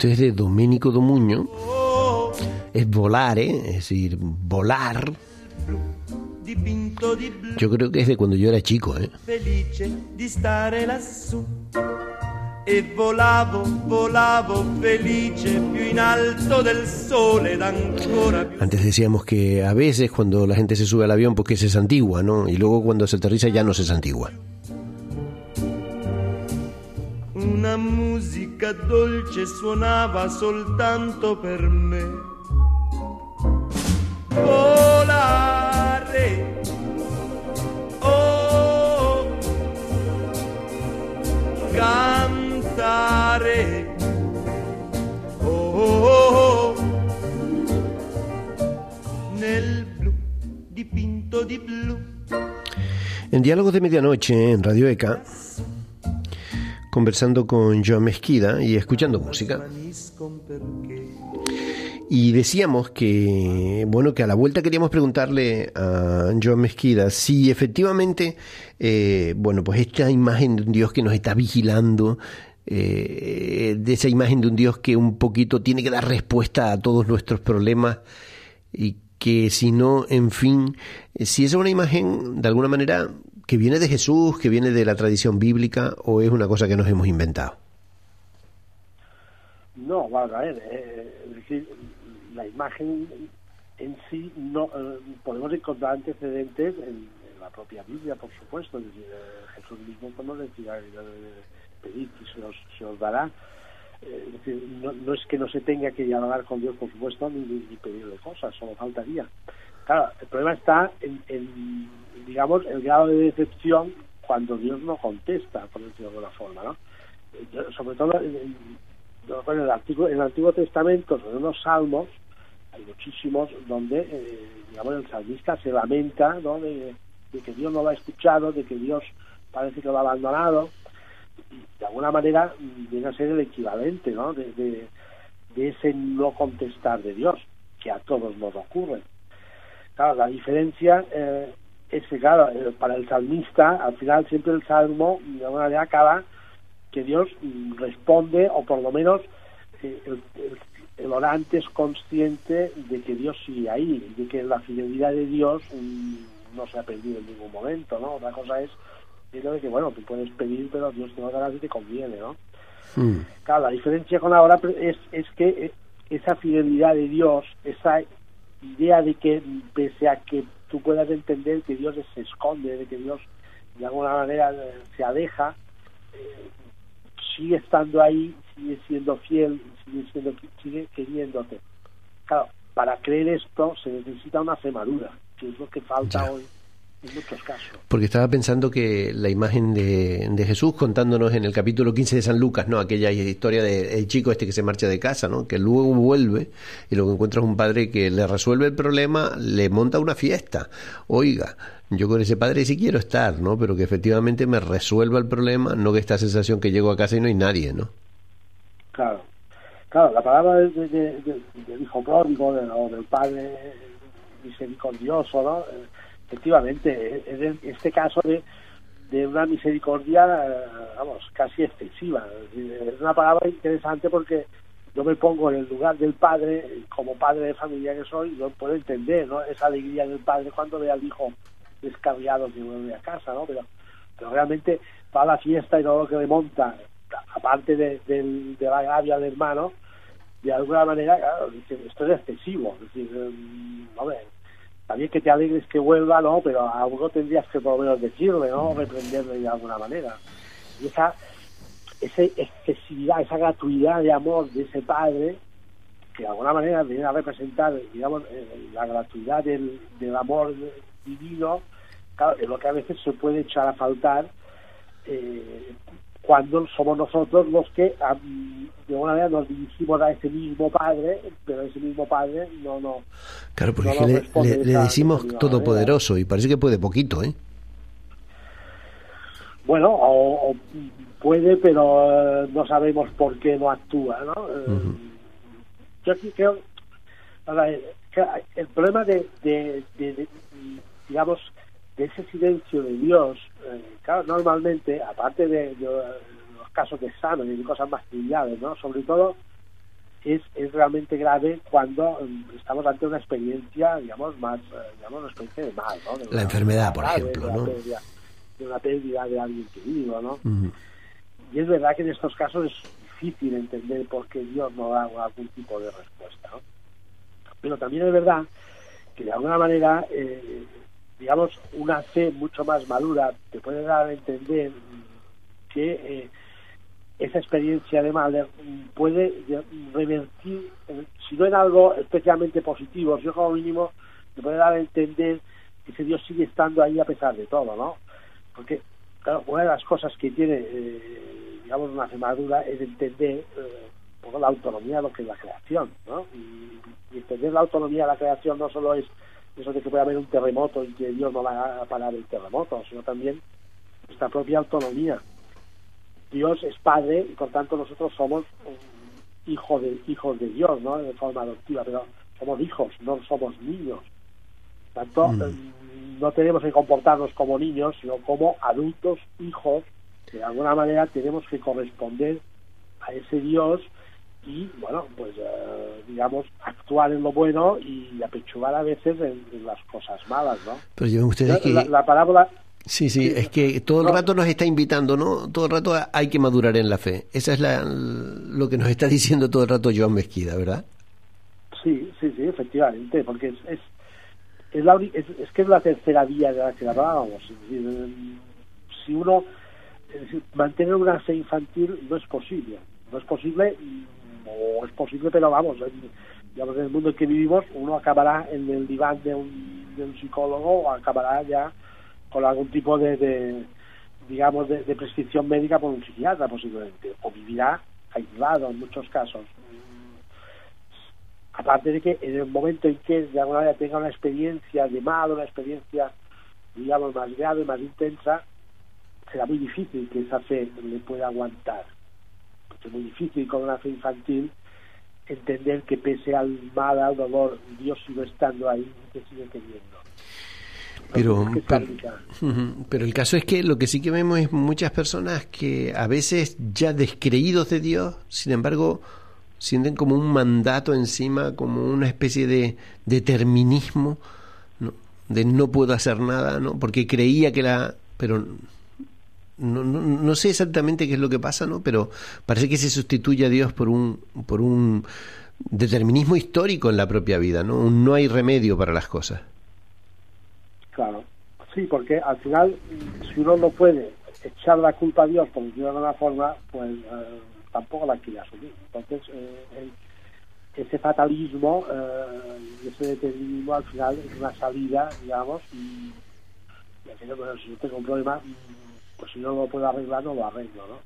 Esto es de Domenico Domuño. Es volare, es decir, volar. Yo creo que es de cuando yo era chico, ¿eh? felice di stare lassù. E volavo, volavo felice più in alto del sole ed ancora più. Antes decíamos que a veces cuando la gente se sube al avión porque se santigua, ¿no? Y luego cuando se aterriza ya no se santigua. Una musica dolce suonava soltanto per me. Volare. Oh. Cantare. Oh, oh, oh. Nel blu dipinto di blu. En Diálogos de Medianoche en Radio ECA, conversando con Joan Mesquida y escuchando música. Y decíamos que, bueno, que a la vuelta queríamos preguntarle a Joan Mesquida si efectivamente, eh, bueno, pues esta imagen de un Dios que nos está vigilando, eh, de esa imagen de un Dios que un poquito tiene que dar respuesta a todos nuestros problemas y que si no, en fin, eh, si es una imagen de alguna manera que viene de Jesús, que viene de la tradición bíblica o es una cosa que nos hemos inventado. No, vamos a ver, eh, es decir, la imagen en sí no eh, podemos encontrar antecedentes en, la propia Biblia, por supuesto, es decir, eh, Jesús mismo cuando decía pedir que se os, se os dará, es decir, no, no, es que no se tenga que dialogar con Dios, por supuesto, ni, ni pedirle cosas, solo faltaría. Claro, el problema está en, en, digamos, el grado de decepción cuando Dios no contesta, por decirlo de alguna forma, ¿no? Sobre todo en, en, el, Antiguo, en el Antiguo Testamento, en unos salmos, hay muchísimos donde, eh, digamos, el salmista se lamenta, ¿no? De, de, que Dios no lo ha escuchado, de que Dios parece que lo ha abandonado, y de alguna manera viene a ser el equivalente, ¿no? De, de, de ese no contestar de Dios, que a todos nos ocurre. Claro, la diferencia eh, es que, claro, eh, para el salmista, al final siempre el salmo, de alguna manera, acaba que Dios responde, o por lo menos eh, el, el, el, orante es consciente de que Dios sigue ahí, de que la fidelidad de Dios um, no se ha perdido en ningún momento, ¿no? Otra cosa es de que, bueno, tú puedes pedir, pero Dios te va a dar si te conviene, ¿no? Mm. Claro, la diferencia con ahora es, es que esa fidelidad de Dios, esa idea de que pese a que tú puedas entender que Dios se esconde, de que Dios de alguna manera se aleja, eh, sigue estando ahí, sigue siendo fiel, sigue, siendo, sigue queriéndote. Claro, para creer esto se necesita una fe madura, que es lo que falta ya. hoy en muchos casos. Porque estaba pensando que la imagen de, de, Jesús contándonos en el capítulo 15 de San Lucas, ¿no? Aquella historia del chico este que se marcha de casa, ¿no? Que luego vuelve y lo que encuentra es un padre que le resuelve el problema, le monta una fiesta. Oiga, yo con ese padre sí quiero estar, ¿no? Pero que efectivamente me resuelva el problema, no que esta sensación que llego a casa y no hay nadie, ¿no? Claro. Claro, la palabra del de, de, de, hijo pródigo de, o del padre misericordioso, ¿no? Efectivamente, en este caso de, de una misericordia, vamos, casi excesiva. Es una palabra interesante porque yo me pongo en el lugar del padre, como padre de familia que soy, yo puedo entender ¿no? esa alegría del padre cuando ve al hijo descarriado que vuelve a casa, ¿no? Pero, pero realmente va a la fiesta y todo lo que le monta, aparte de, de, de la agravio al hermano, de alguna manera, claro, esto es excesivo. Es decir, um, también que te alegres que vuelva, ¿no? Pero a tendrías que por lo menos decirle, ¿no? Reprenderle de alguna manera. Y esa, esa excesividad, esa gratuidad de amor de ese padre, que de alguna manera viene a representar, digamos, la gratuidad del, del amor divino, es lo que a veces se puede echar a faltar eh, cuando somos nosotros los que de alguna manera nos dirigimos a ese mismo padre, pero ese mismo padre no no Claro, porque no le, le, le, decimos todopoderoso y parece que puede poquito, ¿eh? Bueno, o, o puede, pero uh, no sabemos por qué no actúa, ¿no? Uh -huh. Yo aquí creo, que el problema de, de, de, de digamos, de ese silencio de Dios, eh, claro, normalmente, aparte de, de, los casos de examen y de cosas más triviales, ¿no? Sobre todo es, es realmente grave cuando mm, estamos ante una experiencia, digamos, más, eh, digamos, una experiencia de mal, ¿no? De La enfermedad, por grave, ejemplo, de ¿no? pérdida- de una pérdida de alguien querido, ¿no? Y es verdad que en estos casos es difícil entender por qué Dios no da algún tipo de respuesta, ¿no? Pero también es verdad que de alguna manera, eh, digamos, una fe mucho más madura te puede dar a entender que eh, esa experiencia de Mahler puede de- revertir, eh, si no en algo especialmente positivo, yo como mínimo te puede dar a entender que ese Dios sigue estando ahí a pesar de todo, ¿no? Porque, claro, una de las cosas que tiene, eh, digamos, una fe madura es entender eh, la autonomía de lo que es la creación, ¿no? Y, y entender la autonomía de la creación no solo es eso de que puede haber un terremoto y que Dios no va a parar el terremoto, sino también nuestra propia autonomía. Dios es Padre y por tanto nosotros somos um, hijos de, hijos de Dios, ¿no? De forma adoptiva, pero somos hijos, no somos niños. Por tanto, Mm. eh, no tenemos que comportarnos como niños, sino como adultos, hijos, que de alguna manera tenemos que corresponder a ese Dios y, bueno, pues, eh, digamos, actuar en lo bueno y apechugar a veces en, en las cosas malas, ¿no? Pero lleven ustedes que... La, la parábola Sí, sí, es que todo el rato nos está invitando, ¿no? Todo el rato hay que madurar en la fe. Esa es la, lo que nos está diciendo todo el rato Joan Mezquida, ¿verdad? Sí, sí, sí, efectivamente, porque es, es, es, la, es, es que es la tercera vía de la que hablábamos. Em, si uno, es decir, mantener una fe infantil no es posible. No es posible, mm, o es posible, pero vamos, en, digamos, en el mundo en que vivimos, uno acabará en el diván de un, de un psicólogo o acabará ya con algún tipo de, de digamos, de, prescripción médica por un psiquiatra posiblemente, o vivirá aislado en muchos casos. Aparte de que en el momento en que de alguna manera tenga una experiencia de mal, una experiencia, digamos, más grave, más intensa, será muy difícil que esa fe le pueda aguantar. Porque es muy difícil con una fe infantil entender que pese al mal, al dolor, Dios sigue estando ahí y te sigue queriendo. Pero, pero el caso es que lo que sí que vemos es muchas personas que a veces ya descreídos de Dios, sin embargo, sienten como un mandato encima, como una especie de determinismo, ¿no? de no puedo hacer nada, ¿no? porque creía que la... pero no, no, no sé exactamente qué es lo que pasa, ¿no? pero parece que se sustituye a Dios por un, por un determinismo histórico en la propia vida, ¿no? No hay remedio para las cosas. Claro, sí, porque al final, si uno no puede echar la culpa a Dios, por de alguna forma, pues eh, tampoco la quiere asumir. Entonces, eh, el- ese fatalismo eh, ese determinismo al final es una salida, digamos, y, y aquello, bueno, si yo tengo un problema, pues si no lo puedo arreglar, no lo arreglo, ¿no?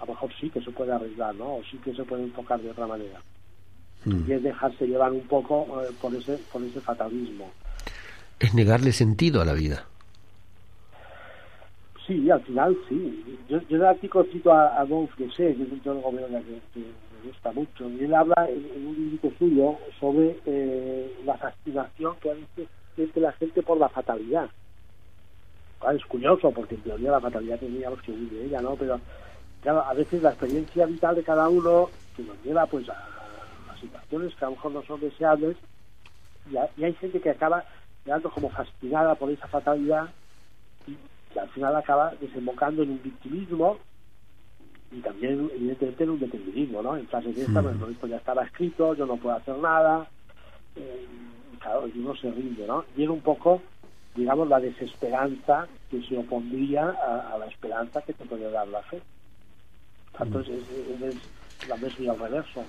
A lo mejor sí que se puede arreglar, ¿no? O sí que se puede enfocar de otra manera. Mm. Y es dejarse llevar un poco eh, por ese por ese fatalismo. Es negarle sentido a la vida. Sí, al final sí. Yo, yo en el artículo cito a, a Dolph Gessé, que es un teólogo que, que me gusta mucho, y él habla en, en un libro suyo sobre eh, la fascinación que a veces siente la gente por la fatalidad. Claro, es curioso, porque en teoría la fatalidad tendríamos que huir de ella, ¿no? Pero claro, a veces la experiencia vital de cada uno que nos lleva pues a, a situaciones que a lo mejor no son deseables, y, a- y hay gente que acaba quedando como fascinada por esa fatalidad y que al final acaba desembocando en un victimismo y también evidentemente en un determinismo, ¿no? En frases de esta, Mm. bueno, esto ya estaba escrito, yo no puedo hacer nada, eh, y claro, y uno se rinde, ¿no? Y era un poco, digamos, la desesperanza que se opondría a, a la esperanza que te puede dar la fe. Tanto es, es, la misma y al reverso.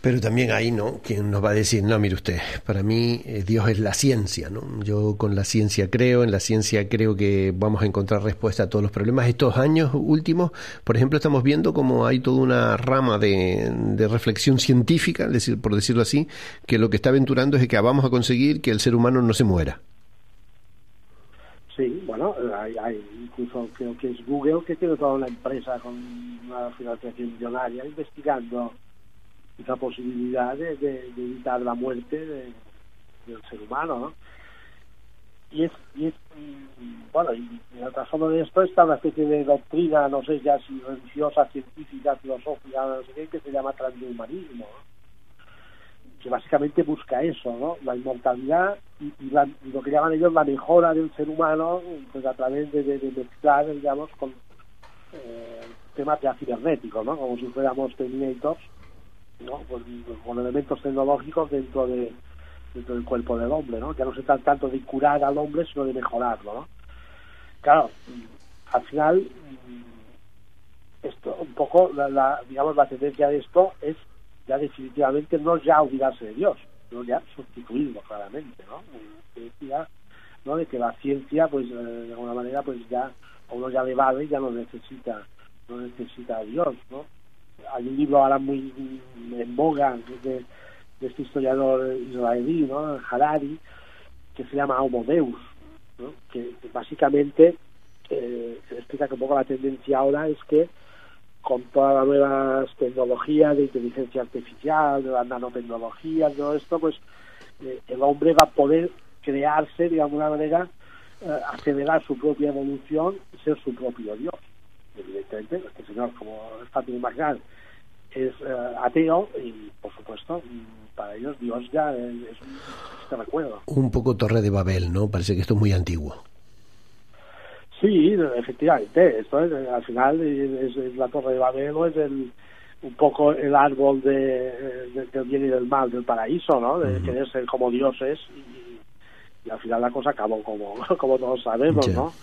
Pero también hay, ¿no? Quien nos va a decir, no, mire usted, para mí eh, Dios es la ciencia, ¿no? Yo con la ciencia creo, en la ciencia creo que vamos a encontrar respuesta a todos los problemas. Estos años últimos, por ejemplo, estamos viendo como hay toda una rama de, de reflexión científica, decir, por decirlo así, que lo que está aventurando es que vamos a conseguir que el ser humano no se muera. Sí, bueno, hay, hay incluso creo que es Google que tiene toda una empresa con una financiación millonaria investigando esa posibilidad de, evitar la muerte de- del ser humano, ¿no? y es, y es mm, bueno, y, y el trasfondo de esto está una especie de doctrina, no sé ya si religiosa, científica, filosófica, no sé qué, que se llama transhumanismo, ¿no? Que básicamente busca eso, ¿no? La inmortalidad y, la- lo que llaman ellos la mejora del ser humano, pues a través de, de- de mezclar, digamos, con eh, temas ya cibernéticos, ¿no? Como si fuéramos Terminators, ¿no? Con, con elementos tecnológicos dentro de dentro del cuerpo del hombre, ¿no? Ya no se trata tanto de curar al hombre, sino de mejorarlo, ¿no? Claro, al final, esto, un poco, la, la- digamos, la tendencia de esto es ya definitivamente no ya olvidarse de Dios, sino ya sustituirlo claramente, ¿no? Ya, ¿no? De que la ciencia, pues, eh, de alguna manera, pues ya, a uno ya le vale, ya no necesita, no necesita a Dios, ¿no? Hay un libro ahora muy en boga de, de este historiador israelí, ¿no? Harari, que se llama Homo Deus, ¿no? que, que básicamente eh, explica que un poco la tendencia ahora es que con todas las nuevas tecnologías de inteligencia artificial, de la nanotecnología, todo esto, pues eh, el hombre va a poder crearse de alguna manera, eh, acelerar su propia evolución ser su propio Dios. Evidentemente, este señor, como es fácil imaginar, es eh, ateo y, por supuesto, para ellos Dios ya es, es un recuerdo. Un poco Torre de Babel, ¿no? Parece que esto es muy antiguo. Sí, efectivamente, esto es, al final es, es la Torre de Babel o es el, un poco el árbol de, de- del bien y del mal del paraíso, ¿no? De querer ser como dioses y, y al final la cosa acabó como, como todos sabemos. ¿no?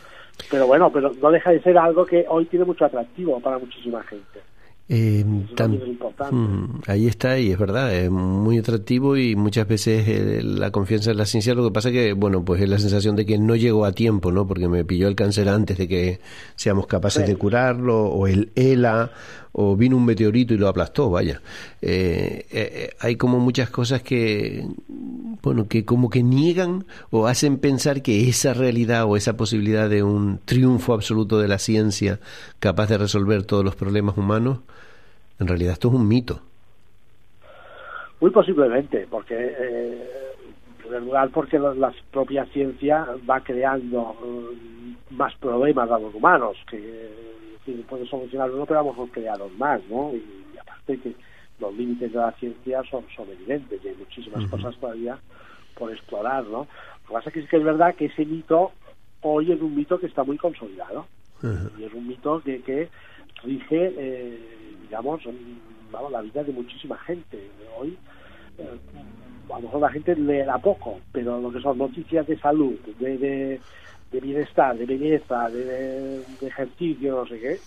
Pero bueno, pero no deja de ser algo que hoy tiene mucho atractivo para muchísima gente. Eh. Mm, ahí está y es verdad, es muy atractivo y muchas veces eh, la confianza en la ciencia, lo que pasa que, bueno, pues es la sensación de que no llegó a tiempo, ¿no? Porque me pilló el cáncer antes de que seamos capaces Sí. de curarlo, o el ELA, o vino un meteorito y lo aplastó, vaya. Eh, eh, eh, hay como muchas cosas que, bueno, que como que niegan o hacen pensar que esa realidad o esa posibilidad de un triunfo absoluto de la ciencia capaz de resolver todos los problemas humanos, en realidad esto es un mito. Muy posiblemente, porque en primer lugar porque la, propia ciencia va creando eh, más problemas a los humanos, que sí, puede solucionar uno, pero vamos creados más, ¿no? Y, y aparte que los límites de la ciencia son, son evidentes y hay muchísimas cosas todavía por explorar, ¿no? Lo que pasa es que sí que es verdad que ese mito hoy es un mito que está muy consolidado y es un mito que, que rige, eh, digamos, vamos, la vida de muchísima gente. Hoy, eh, a lo mejor la gente leerá poco, pero lo que son noticias de salud, de, de, de bienestar, de belleza, de, de- de ejercicio, no sé qué,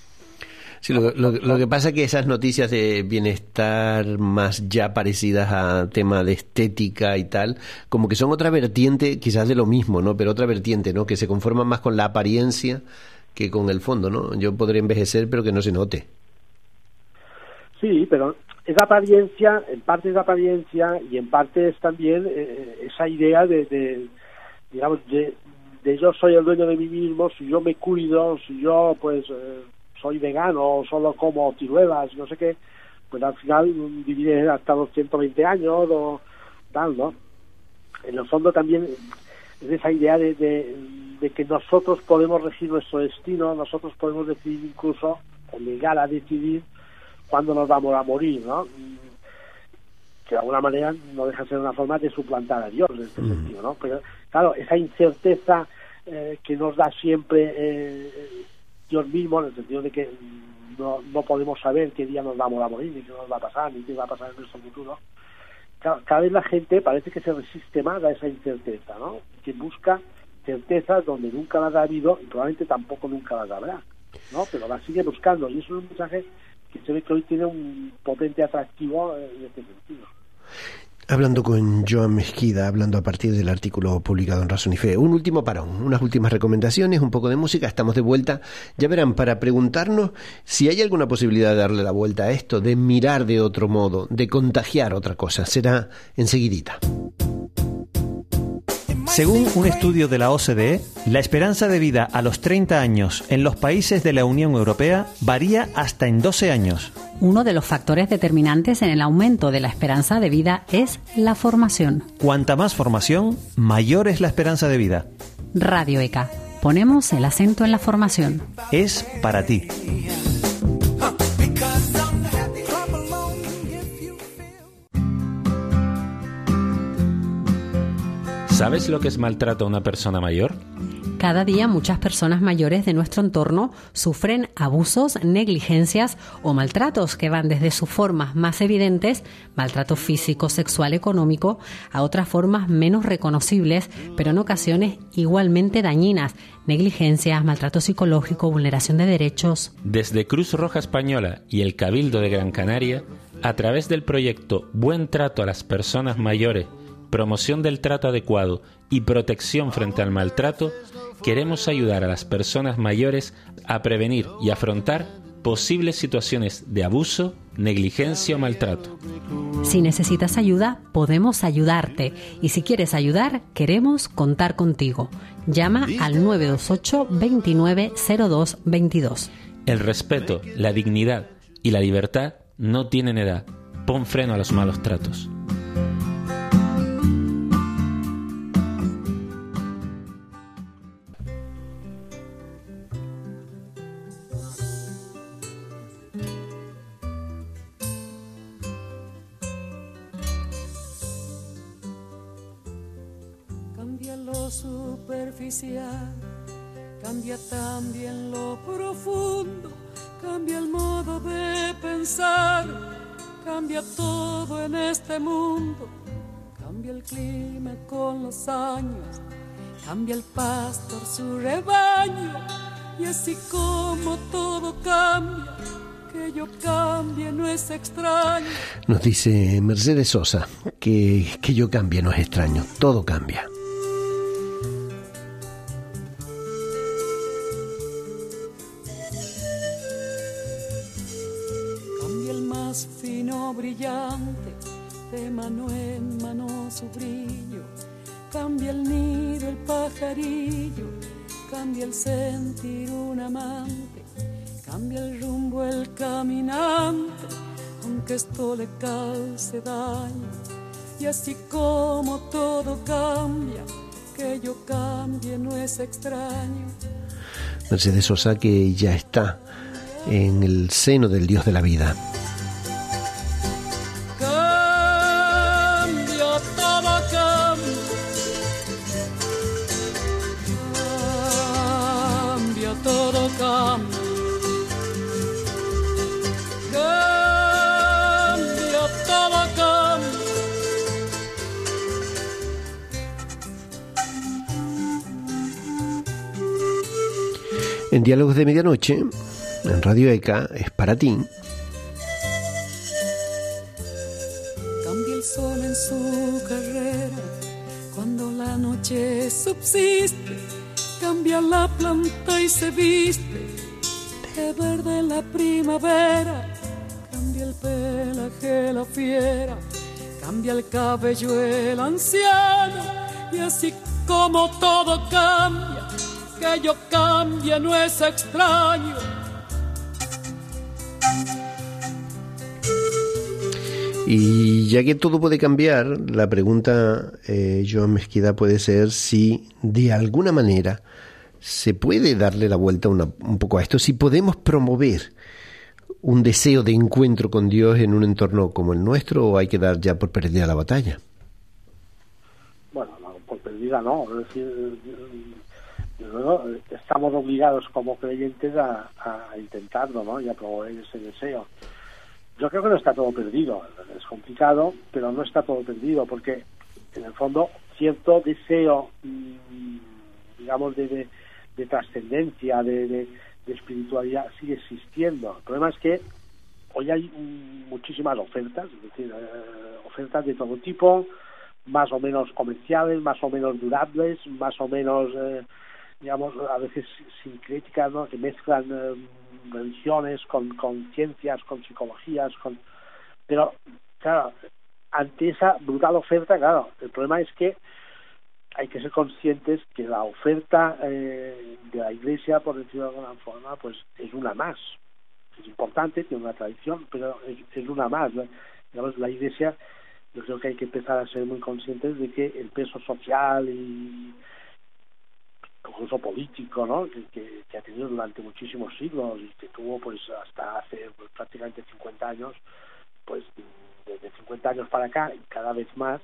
Sí, lo, lo- lo que pasa es que esas noticias de bienestar más ya parecidas a tema de estética y tal, como que son otra vertiente quizás de lo mismo, ¿no? Pero otra vertiente, ¿no? Que se conforman más con la apariencia que con el fondo, ¿no? Yo podré envejecer pero que no se note. Sí, pero esa apariencia, en parte es apariencia y en parte es también eh, esa idea de, de, digamos, de, de yo soy el dueño de mí mismo, si yo me cuido, si yo pues eh, soy vegano o solo como ciruelas, no sé qué, pues al final mm, viviré hasta los 120 años o tal, ¿no? En el fondo también es esa idea de, de, de que nosotros podemos regir nuestro destino, nosotros podemos decidir incluso, o llegar a decidir cuándo nos vamos a morir, ¿no? Mm, Que de alguna manera no deja de ser una forma de suplantar a Dios en este sentido, ¿no? Pero claro, esa incerteza eh, que nos da siempre eh, Dios mismo, en el sentido de que no, no podemos saber qué día nos vamos a morir, ni qué nos va a pasar, ni qué va a pasar en nuestro futuro, ca- cada vez la gente parece que se resiste más a esa incerteza, ¿no? Que busca certezas donde nunca las ha habido y probablemente tampoco nunca las habrá, ¿no? Pero las sigue buscando y eso es un mensaje que se ve que hoy tiene un potente atractivo eh, en este sentido. Hablando con Joan Mezquida, hablando a partir del artículo publicado en Razón y Fe. Un último parón, unas últimas recomendaciones, un poco de música, estamos de vuelta. Ya verán, para preguntarnos si hay alguna posibilidad de darle la vuelta a esto, de mirar de otro modo, de contagiar otra cosa. Será enseguidita. Según un estudio de la OCDE, la esperanza de vida a los 30 años en los países de la Unión Europea varía hasta en 12 años. Uno de los factores determinantes en el aumento de la esperanza de vida es la formación. Cuanta más formación, mayor es la esperanza de vida. Radio ECA. Ponemos el acento en la formación. Es para ti. ¿Sabes lo que es maltrato a una persona mayor? Cada día muchas personas mayores de nuestro entorno sufren abusos, negligencias o maltratos que van desde sus formas más evidentes, maltrato físico, sexual, económico, a otras formas menos reconocibles, pero en ocasiones igualmente dañinas, negligencias, maltrato psicológico, vulneración de derechos. Desde Cruz Roja Española y el Cabildo de Gran Canaria, a través del proyecto Buen Trato a las Personas Mayores, promoción del trato adecuado y protección frente al maltrato, queremos ayudar a las personas mayores a prevenir y afrontar posibles situaciones de abuso, negligencia o maltrato. Si necesitas ayuda, podemos ayudarte. Y si quieres ayudar, queremos contar contigo. Llama al 928 2902 22. El respeto, la dignidad y la libertad no tienen edad. Pon freno a los malos tratos. Superficial, cambia también lo profundo, cambia el modo de pensar, cambia todo en este mundo, cambia el clima con los años, cambia el pastor su rebaño, y así como todo cambia, que yo cambie no es extraño. Nos dice Mercedes Sosa que, que yo cambie no es extraño, todo. Cambia Cambia el nido, el pajarillo, cambia el sentir un amante, cambia el rumbo, el caminante, aunque esto le cause daño. Y así como todo cambia, que yo cambie no es extraño. Mercedes Sosa que ya está en el seno del Dios de la vida. Diálogos de Medianoche, en Radio ECA, es para ti. Cambia el sol en su carrera cuando la noche subsiste. Cambia la planta y se viste de verde la primavera. Cambia el pelaje la fiera. Cambia el cabello el anciano. Y así como todo cambia, que yo cambie no es extraño. Y ya que todo puede cambiar, la pregunta, eh, Joan Mezquida, puede ser si de alguna manera se puede darle la vuelta una- un poco a esto, si podemos promover un deseo de encuentro con Dios en un entorno como el nuestro o hay que dar ya por perdida la batalla. Bueno, no, por perdida no, es decir, eh, estamos obligados como creyentes a, a intentarlo, ¿no? Y a promover ese deseo. Yo creo que no está todo perdido, es complicado, pero no está todo perdido, porque en el fondo cierto deseo, mm, digamos, de, de, de trascendencia, de, de, espiritualidad sigue existiendo. El problema es que hoy hay muchísimas ofertas, es decir, eh, ofertas de todo tipo, más o menos comerciales, más o menos durables, más o menos, eh, digamos, a veces sincréticas, ¿no? que mezclan eh, religiones con, con ciencias, con psicologías, con... pero claro, ante esa brutal oferta, claro, el problema es que hay que ser conscientes que la oferta eh, de la Iglesia, por decirlo de alguna forma, pues es una más. Es importante, tiene una tradición, pero es, es una más. Digamos, la Iglesia, yo creo que hay que empezar a ser muy conscientes de que el peso social y incluso político, ¿no? Que, que, ha tenido durante muchísimos siglos y que tuvo pues hasta hace pues, prácticamente 50 años, pues desde 50 años para acá cada vez más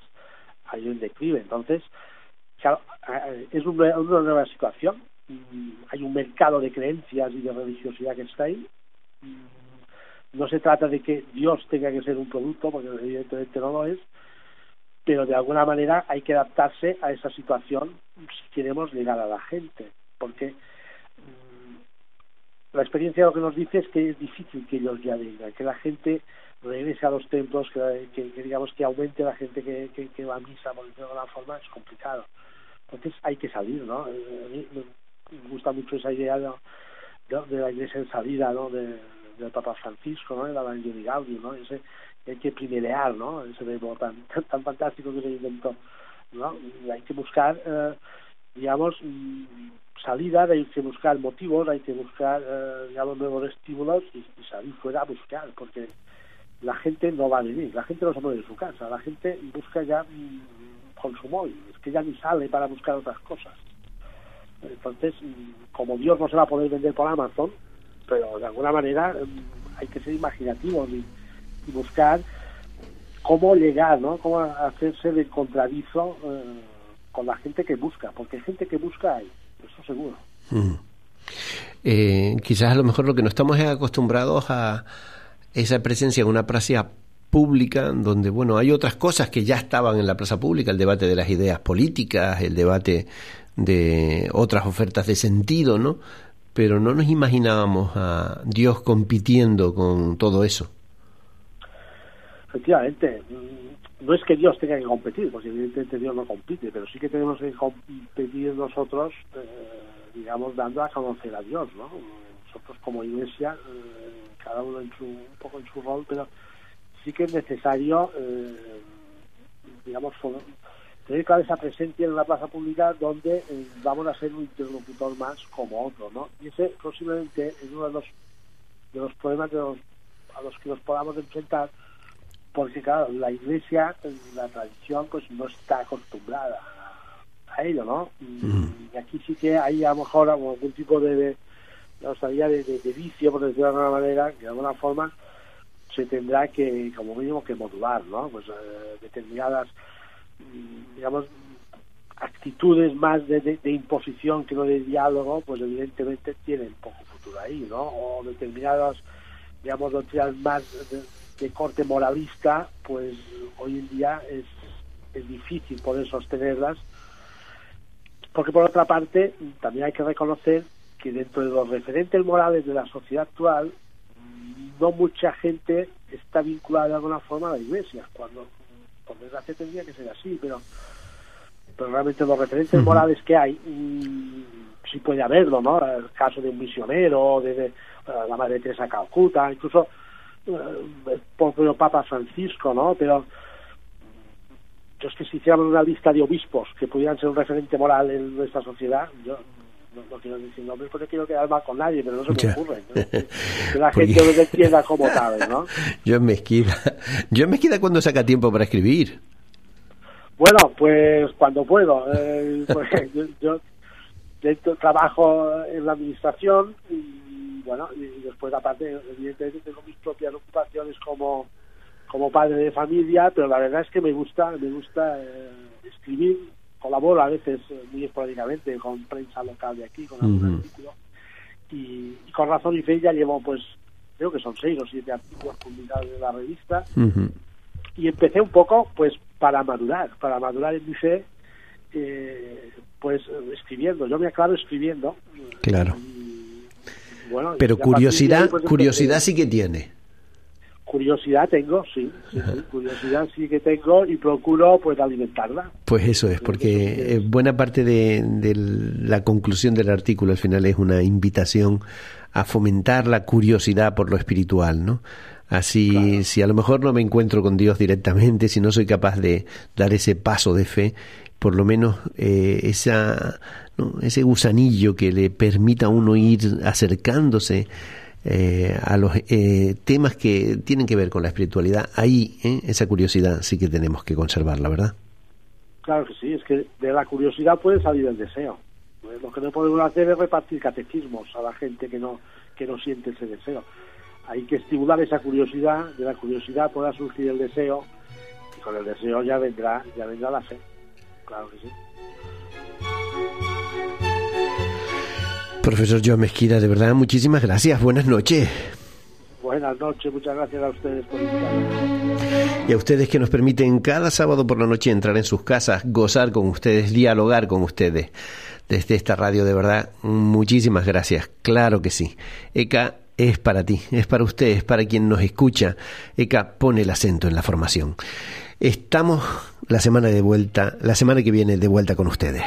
hay un declive. Entonces, claro, es una, una nueva situación. Hay un mercado de creencias y de religiosidad que está ahí. No se trata de que Dios tenga que ser un producto, porque evidentemente no lo es, pero de alguna manera hay que adaptarse a esa situación si queremos llegar a la gente, porque la experiencia lo que nos dice es que es difícil que ellos ya vengan, que la gente regrese a los templos, que, que, digamos que aumente la gente que, que, que, va a misa, por decirlo de alguna forma, es complicado. Entonces hay que salir, ¿no? Eh, a mí me gusta mucho esa idea de, de la iglesia en salida, ¿no? De, del Papa Francisco, ¿no? El Evangelio Gaudium, ¿no? Ese, hay que primerear, ¿no? Ese verbo tan, tan, tan fantástico que se inventó, ¿no? Hay que buscar, eh, digamos, salida, hay que buscar motivos, hay que buscar, eh, digamos, nuevos estímulos y, salir fuera a buscar, porque la gente no va a venir, la gente no se mueve de su casa, la gente busca ya mm, con su móvil, es que ya ni sale para buscar otras cosas. Entonces, mm, como Dios no se va a poder vender por Amazon, pero de alguna manera mm, hay que ser imaginativos buscar cómo llegar, ¿no? Cómo hacerse de contraviso eh, con la gente que busca, porque gente que busca hay, eso seguro. Eh, quizás a lo mejor lo que no estamos es acostumbrados a esa presencia en una plaza pública donde bueno hay otras cosas que ya estaban en la plaza pública el debate de las ideas políticas el debate de otras ofertas de sentido no pero no nos imaginábamos a Dios compitiendo con todo eso efectivamente no es que Dios tenga que competir porque evidentemente Dios no compite pero sí que tenemos que competir nosotros eh, digamos dando a conocer a Dios no nosotros como iglesia eh, cada uno en su, un poco en su rol, pero sí que es necesario, eh, digamos, tener clara esa presencia en una plaza pública donde eh, vamos a ser un interlocutor más como otro, ¿no? Y ese posiblemente es uno de los, de los problemas de los, a los que nos podamos enfrentar, porque claro, la iglesia, la tradición, pues no está acostumbrada a, ello, ¿no? Y, y, aquí sí que hay a lo mejor algún tipo de, de no sabía de, de, de, vicio, por decirlo de alguna manera, que de alguna forma se tendrá que, como mínimo, que modular, ¿no? Pues eh, determinadas, digamos, actitudes más de, de, imposición que no de diálogo, pues evidentemente tienen poco futuro ahí, ¿no? O determinadas, digamos, doctrinas más de, corte moralista, pues hoy en día es, es difícil poder sostenerlas, porque por otra parte también hay que reconocer que dentro de los referentes morales de la sociedad actual no mucha gente está vinculada de alguna forma a la iglesia, cuando por desgracia tendría que ser así, pero pero realmente los referentes morales que hay mmm, sí puede haberlo, ¿no? El caso de un misionero, de, de la Madre Teresa Calcuta, incluso propio Papa Francisco, ¿no? Pero yo es que si hiciéramos una lista de obispos que pudieran ser un referente moral en nuestra sociedad, yo no, no, quiero decir nombres porque quiero quedar mal con nadie, pero no se me ocurre. ¿no? Que la gente no entienda como tal, ¿no? Yo en Mezquida. Yo en Mezquida cuando saca tiempo para escribir. Bueno, pues cuando puedo. Eh, pues, yo, yo, yo, trabajo en la administración y bueno, y después aparte, evidentemente tengo mis propias ocupaciones como como padre de familia, pero la verdad es que me gusta, me gusta eh, escribir, colaboro a veces eh, muy esporádicamente con prensa local de aquí, con algún uh -huh. artículo, y, y, con razón y fe ya llevo pues, creo que son seis o siete artículos publicados en la revista, uh -huh. y empecé un poco pues para madurar, para madurar en mi fe, eh, pues escribiendo, yo me aclaro escribiendo. Claro. Y, bueno, Pero curiosidad, ahí, pues, curiosidad sí que tiene curiosidad tengo, sí, sí, sí, curiosidad sí que tengo y procuro pues alimentarla. Pues eso es, porque buena parte de, de, la conclusión del artículo al final es una invitación a fomentar la curiosidad por lo espiritual, ¿no? Así, claro. si a lo mejor no me encuentro con Dios directamente, si no soy capaz de dar ese paso de fe, por lo menos eh, esa, ¿no? ese gusanillo que le permita a uno ir acercándose eh, a los eh, temas que tienen que ver con la espiritualidad, ahí ¿eh? esa curiosidad sí que tenemos que conservarla, ¿verdad? Claro que sí, es que de la curiosidad puede salir el deseo. Pues lo que no podemos hacer es repartir catequismos a la gente que no que no siente ese deseo. Hay que estimular esa curiosidad, de la curiosidad pueda surgir el deseo y con el deseo ya vendrá ya vendrá la fe. Claro que sí. Profesor Joan Mezquida, de verdad, muchísimas gracias. Buenas noches. Buenas noches, muchas gracias a ustedes por invitarme. Y a ustedes que nos permiten cada sábado por la noche entrar en sus casas, gozar con ustedes, dialogar con ustedes desde esta radio, de verdad, muchísimas gracias. Claro que sí. ECA es para ti, es para ustedes, para quien nos escucha. ECA pone el acento en la formación. Estamos la semana de vuelta, la semana que viene de vuelta con ustedes.